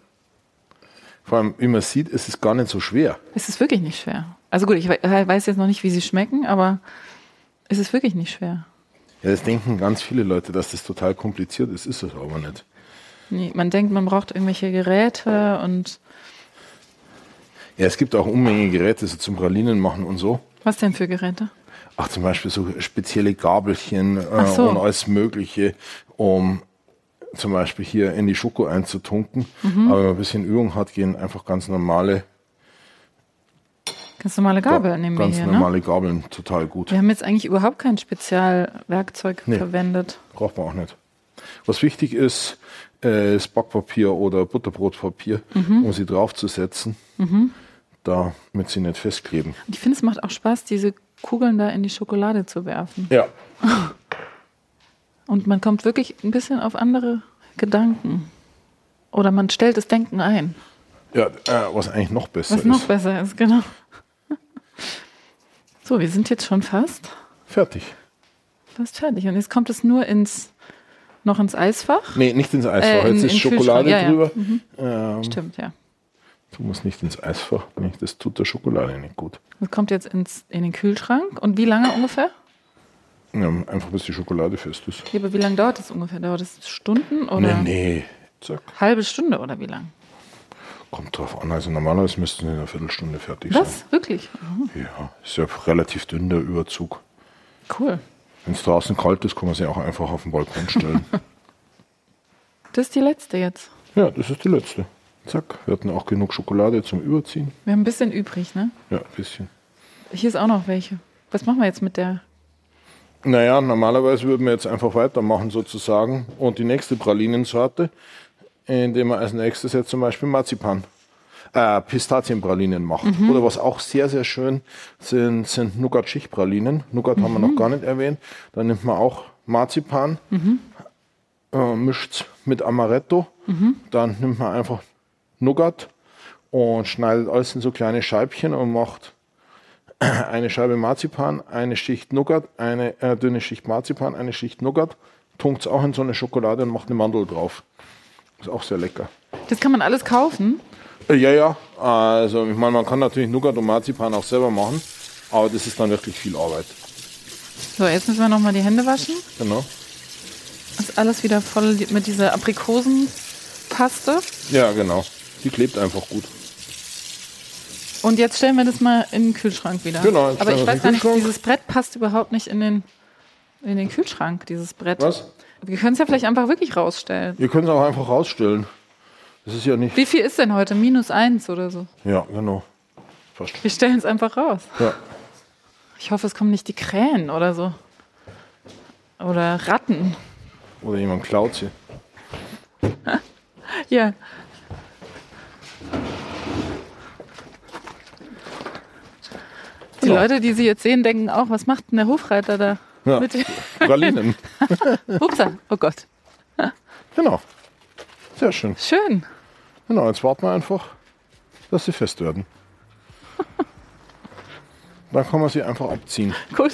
Vor allem, wie man sieht, ist es gar nicht so schwer. Es ist wirklich nicht schwer. Also gut, ich we- weiß jetzt noch nicht, wie sie schmecken, aber es ist wirklich nicht schwer. Ja, das denken ganz viele Leute, dass das total kompliziert ist. Ist es aber nicht. Nee, man denkt, man braucht irgendwelche Geräte und Ja, es gibt auch Unmenge Geräte so zum Pralinen machen und so. was denn für Geräte? Ach, zum Beispiel so spezielle Gabelchen äh, so. und alles Mögliche, um zum Beispiel hier in die Schoko einzutunken. Mhm. Aber wenn man ein bisschen Übung hat, gehen einfach ganz normale, Ganz normale Gabel nehmen wir ganz hier, ne? normale Gabeln total gut. Wir haben jetzt eigentlich überhaupt kein Spezialwerkzeug Nee. verwendet. Braucht man auch nicht. Was wichtig ist, äh, ist Backpapier oder Butterbrotpapier, Mhm. um sie draufzusetzen, damit sie nicht festkleben. Und ich finde, es macht auch Spaß, diese Kugeln da in die Schokolade zu werfen. Ja, Und man kommt wirklich ein bisschen auf andere Gedanken. Oder man stellt das Denken ein. ja äh, was eigentlich noch besser Was ist. noch besser ist, genau. So, wir sind jetzt schon fast, Fertig. fast fertig. Und jetzt kommt es nur ins, noch ins Eisfach. Nee, nicht ins Eisfach. Äh, in- Jetzt ist Schokolade ja, ja. drüber. Ähm, Stimmt, ja. Du musst nicht ins Eisfach. Nee, das tut der Schokolade nicht gut. Das kommt jetzt ins, in den Kühlschrank. Und wie lange ungefähr? Ja, einfach bis die Schokolade fest ist. Ja, aber wie lange dauert das ungefähr? Dauert das Stunden oder Nee, nee. Zack. halbe Stunde oder wie lang? Kommt drauf an. Also normalerweise müssten sie in einer Viertelstunde fertig sein. Was? Wirklich? Mhm. Ja, ist ja relativ dünn der Überzug. Cool. Wenn es draußen kalt ist, kann man sie auch einfach auf den Balkon stellen. Das ist die letzte jetzt. ja, das ist die letzte. Zack, wir hatten auch genug Schokolade zum Überziehen. Wir haben ein bisschen übrig, ne? Ja, ein bisschen. Hier ist auch noch welche. Was machen wir jetzt mit der? Naja, normalerweise würden wir jetzt einfach weitermachen sozusagen. Und die nächste Pralinensorte, indem wir als nächstes jetzt zum Beispiel Marzipan, äh, Pistazienpralinen machen. Oder was auch sehr, sehr schön sind, sind Nougat-Schichtpralinen. Nougat haben wir noch gar nicht erwähnt. Da nimmt man auch Marzipan, äh, mischt mit Amaretto. Dann nimmt man einfach Nougat und schneidet alles in so kleine Scheibchen und macht eine Scheibe Marzipan, eine Schicht Nougat, eine äh, dünne Schicht Marzipan, eine Schicht Nougat, tunkt es auch in so eine Schokolade und macht eine Mandel drauf. Ist auch sehr lecker. Das kann man alles kaufen. Äh, ja, ja, also ich meine, man kann natürlich Nougat und Marzipan auch selber machen, aber das ist dann wirklich viel Arbeit. So, jetzt müssen wir nochmal die Hände waschen. Genau. Ist alles wieder voll mit dieser Aprikosenpaste. Ja, genau. Die klebt einfach gut. Und jetzt stellen wir das mal in den Kühlschrank wieder. Genau, jetzt Aber ich wir weiß gar nicht, dieses Brett passt überhaupt nicht in den, in den Kühlschrank, dieses Brett. Was? Wir können es ja vielleicht einfach wirklich rausstellen. Ihr könnt es auch einfach rausstellen. Das ist ja nicht. Wie viel ist denn heute? Minus eins oder so. Ja, genau. Fast. Wir stellen es einfach raus. Ja. Ich hoffe, es kommen nicht die Krähen oder so. Oder Ratten. Oder jemand klaut sie. Ja. Die Genau. Leute, die sie jetzt sehen, denken auch, was macht denn der Hofreiter da? Ja. Mit den- Pralinen. Upsa, oh Gott. genau. Sehr schön. Schön. Genau, jetzt warten wir einfach, dass sie fest werden. Dann kann man sie einfach abziehen. Gut.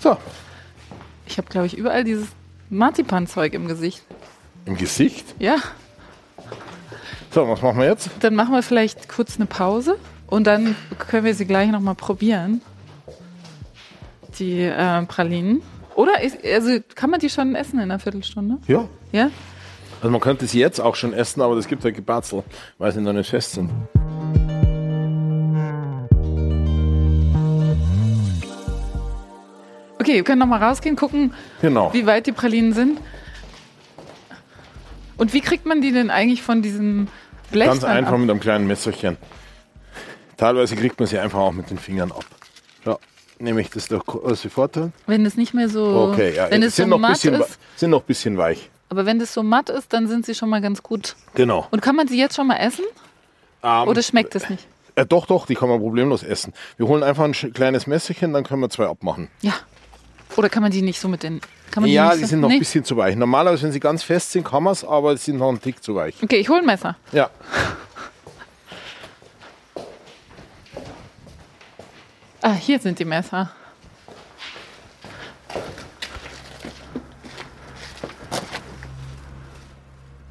So, Ich habe, glaube ich, überall dieses Marzipanzeug im Gesicht. im Gesicht. Ja, So, was machen wir jetzt? dann machen wir vielleicht kurz eine Pause und dann können wir sie gleich nochmal probieren. Die äh, Pralinen. Oder ist, also kann man die schon essen in einer Viertelstunde? Ja. Ja? Also man könnte sie jetzt auch schon essen, aber das gibt ja Gebatzel, weil sie noch nicht fest sind. Okay, wir können nochmal rausgehen, gucken, Genau. wie weit die Pralinen sind. Und wie kriegt man die denn eigentlich von diesem Blech Ganz einfach ab? mit einem kleinen Messerchen. Teilweise kriegt man sie einfach auch mit den Fingern ab. Ja, nehme ich das der große Vorteil. Wenn es nicht mehr so, Okay, ja, wenn es so sind, noch matt bisschen, ist. sind noch ein bisschen weich. Aber wenn das so matt ist, dann sind sie schon mal ganz gut. Genau. Und kann man sie jetzt schon mal essen? Ähm, Oder schmeckt es nicht? äh, doch, doch, die kann man problemlos essen. Wir holen einfach ein kleines Messerchen, dann können wir zwei abmachen. Ja. Oder kann man die nicht so mit den. Ja, die sind noch nee? ein bisschen zu weich. Normalerweise, wenn sie ganz fest sind, kann man es, aber sie sind noch ein Tick zu weich. Okay, ich hole ein Messer. Ja. Ah, hier sind die Messer.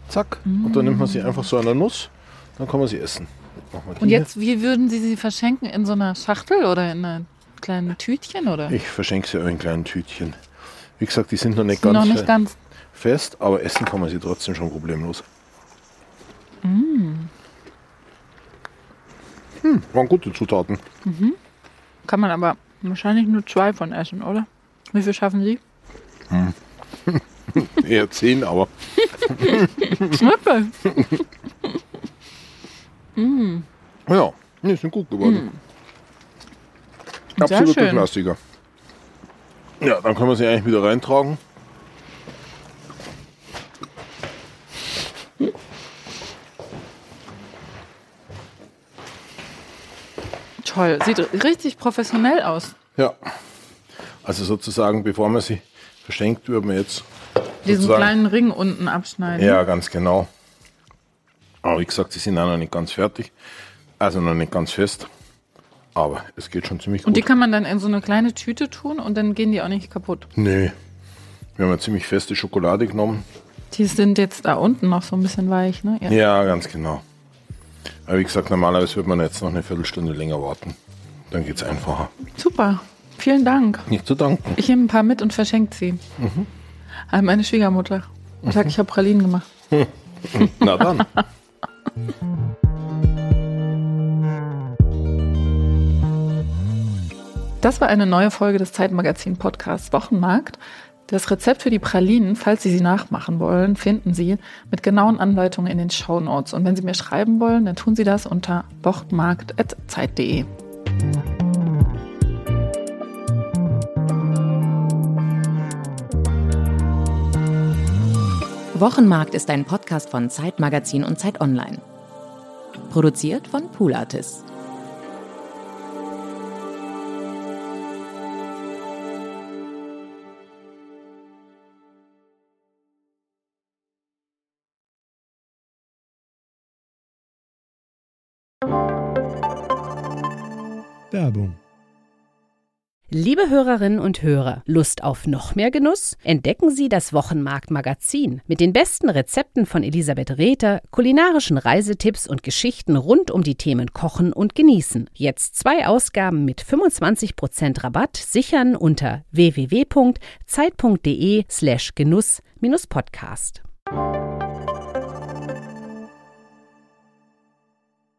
Zack. Und dann nimmt man sie einfach so an der Nuss, dann kann man sie essen. Und jetzt, wie würden Sie sie verschenken? In so einer Schachtel oder in einem kleinen Tütchen? Oder? Ich verschenke sie auch in kleinen Tütchen. Wie gesagt, die sind noch nicht Sind ganz, noch nicht fe- ganz. fest, aber essen kann man sie trotzdem schon problemlos. Hm, waren gute Zutaten. Kann man aber wahrscheinlich nur zwei von essen, oder? Wie viel schaffen Sie? Eher zehn, aber Okay. ja, nee, sind gut geworden. Sehr Absoluter. Klassiker. Ja, dann können wir sie eigentlich wieder reintragen. Toll. Sieht richtig professionell aus. Ja. Also sozusagen, bevor man sie verschenkt, würden wir jetzt Diesen kleinen Ring unten abschneiden. Ja, ganz genau. Aber wie gesagt, sie sind auch noch nicht ganz fertig. Also noch nicht ganz fest. Aber es geht schon ziemlich gut. Und die kann man dann in so eine kleine Tüte tun und dann gehen die auch nicht kaputt. Nee. Wir haben eine ziemlich feste Schokolade genommen. Die sind jetzt da unten noch so ein bisschen weich, ne? Ja, ja ganz genau. Aber wie gesagt, normalerweise würde man jetzt noch eine Viertelstunde länger warten. Dann geht es einfacher. Super. Vielen Dank. Nicht zu danken. Ich nehme ein paar mit und verschenke sie. Mhm. An meine Schwiegermutter. Und sag, ich habe Pralinen gemacht. Na dann. Das war eine neue Folge des Zeitmagazin-Podcasts Wochenmarkt. Das Rezept für die Pralinen, falls Sie sie nachmachen wollen, finden Sie mit genauen Anleitungen in den Show Notes. Und wenn Sie mir schreiben wollen, dann tun Sie das unter wochenmarkt.zeit.de. Wochenmarkt ist ein Podcast von Zeitmagazin und Zeit Online. Produziert von Pool. Werbung. Liebe Hörerinnen und Hörer, Lust auf noch mehr Genuss? Entdecken Sie das Wochenmarkt Magazin mit den besten Rezepten von Elisabeth Rether, kulinarischen Reisetipps und Geschichten rund um die Themen Kochen und Genießen. Jetzt zwei Ausgaben mit 25% Rabatt sichern unter www.zeit.de/genuss-podcast.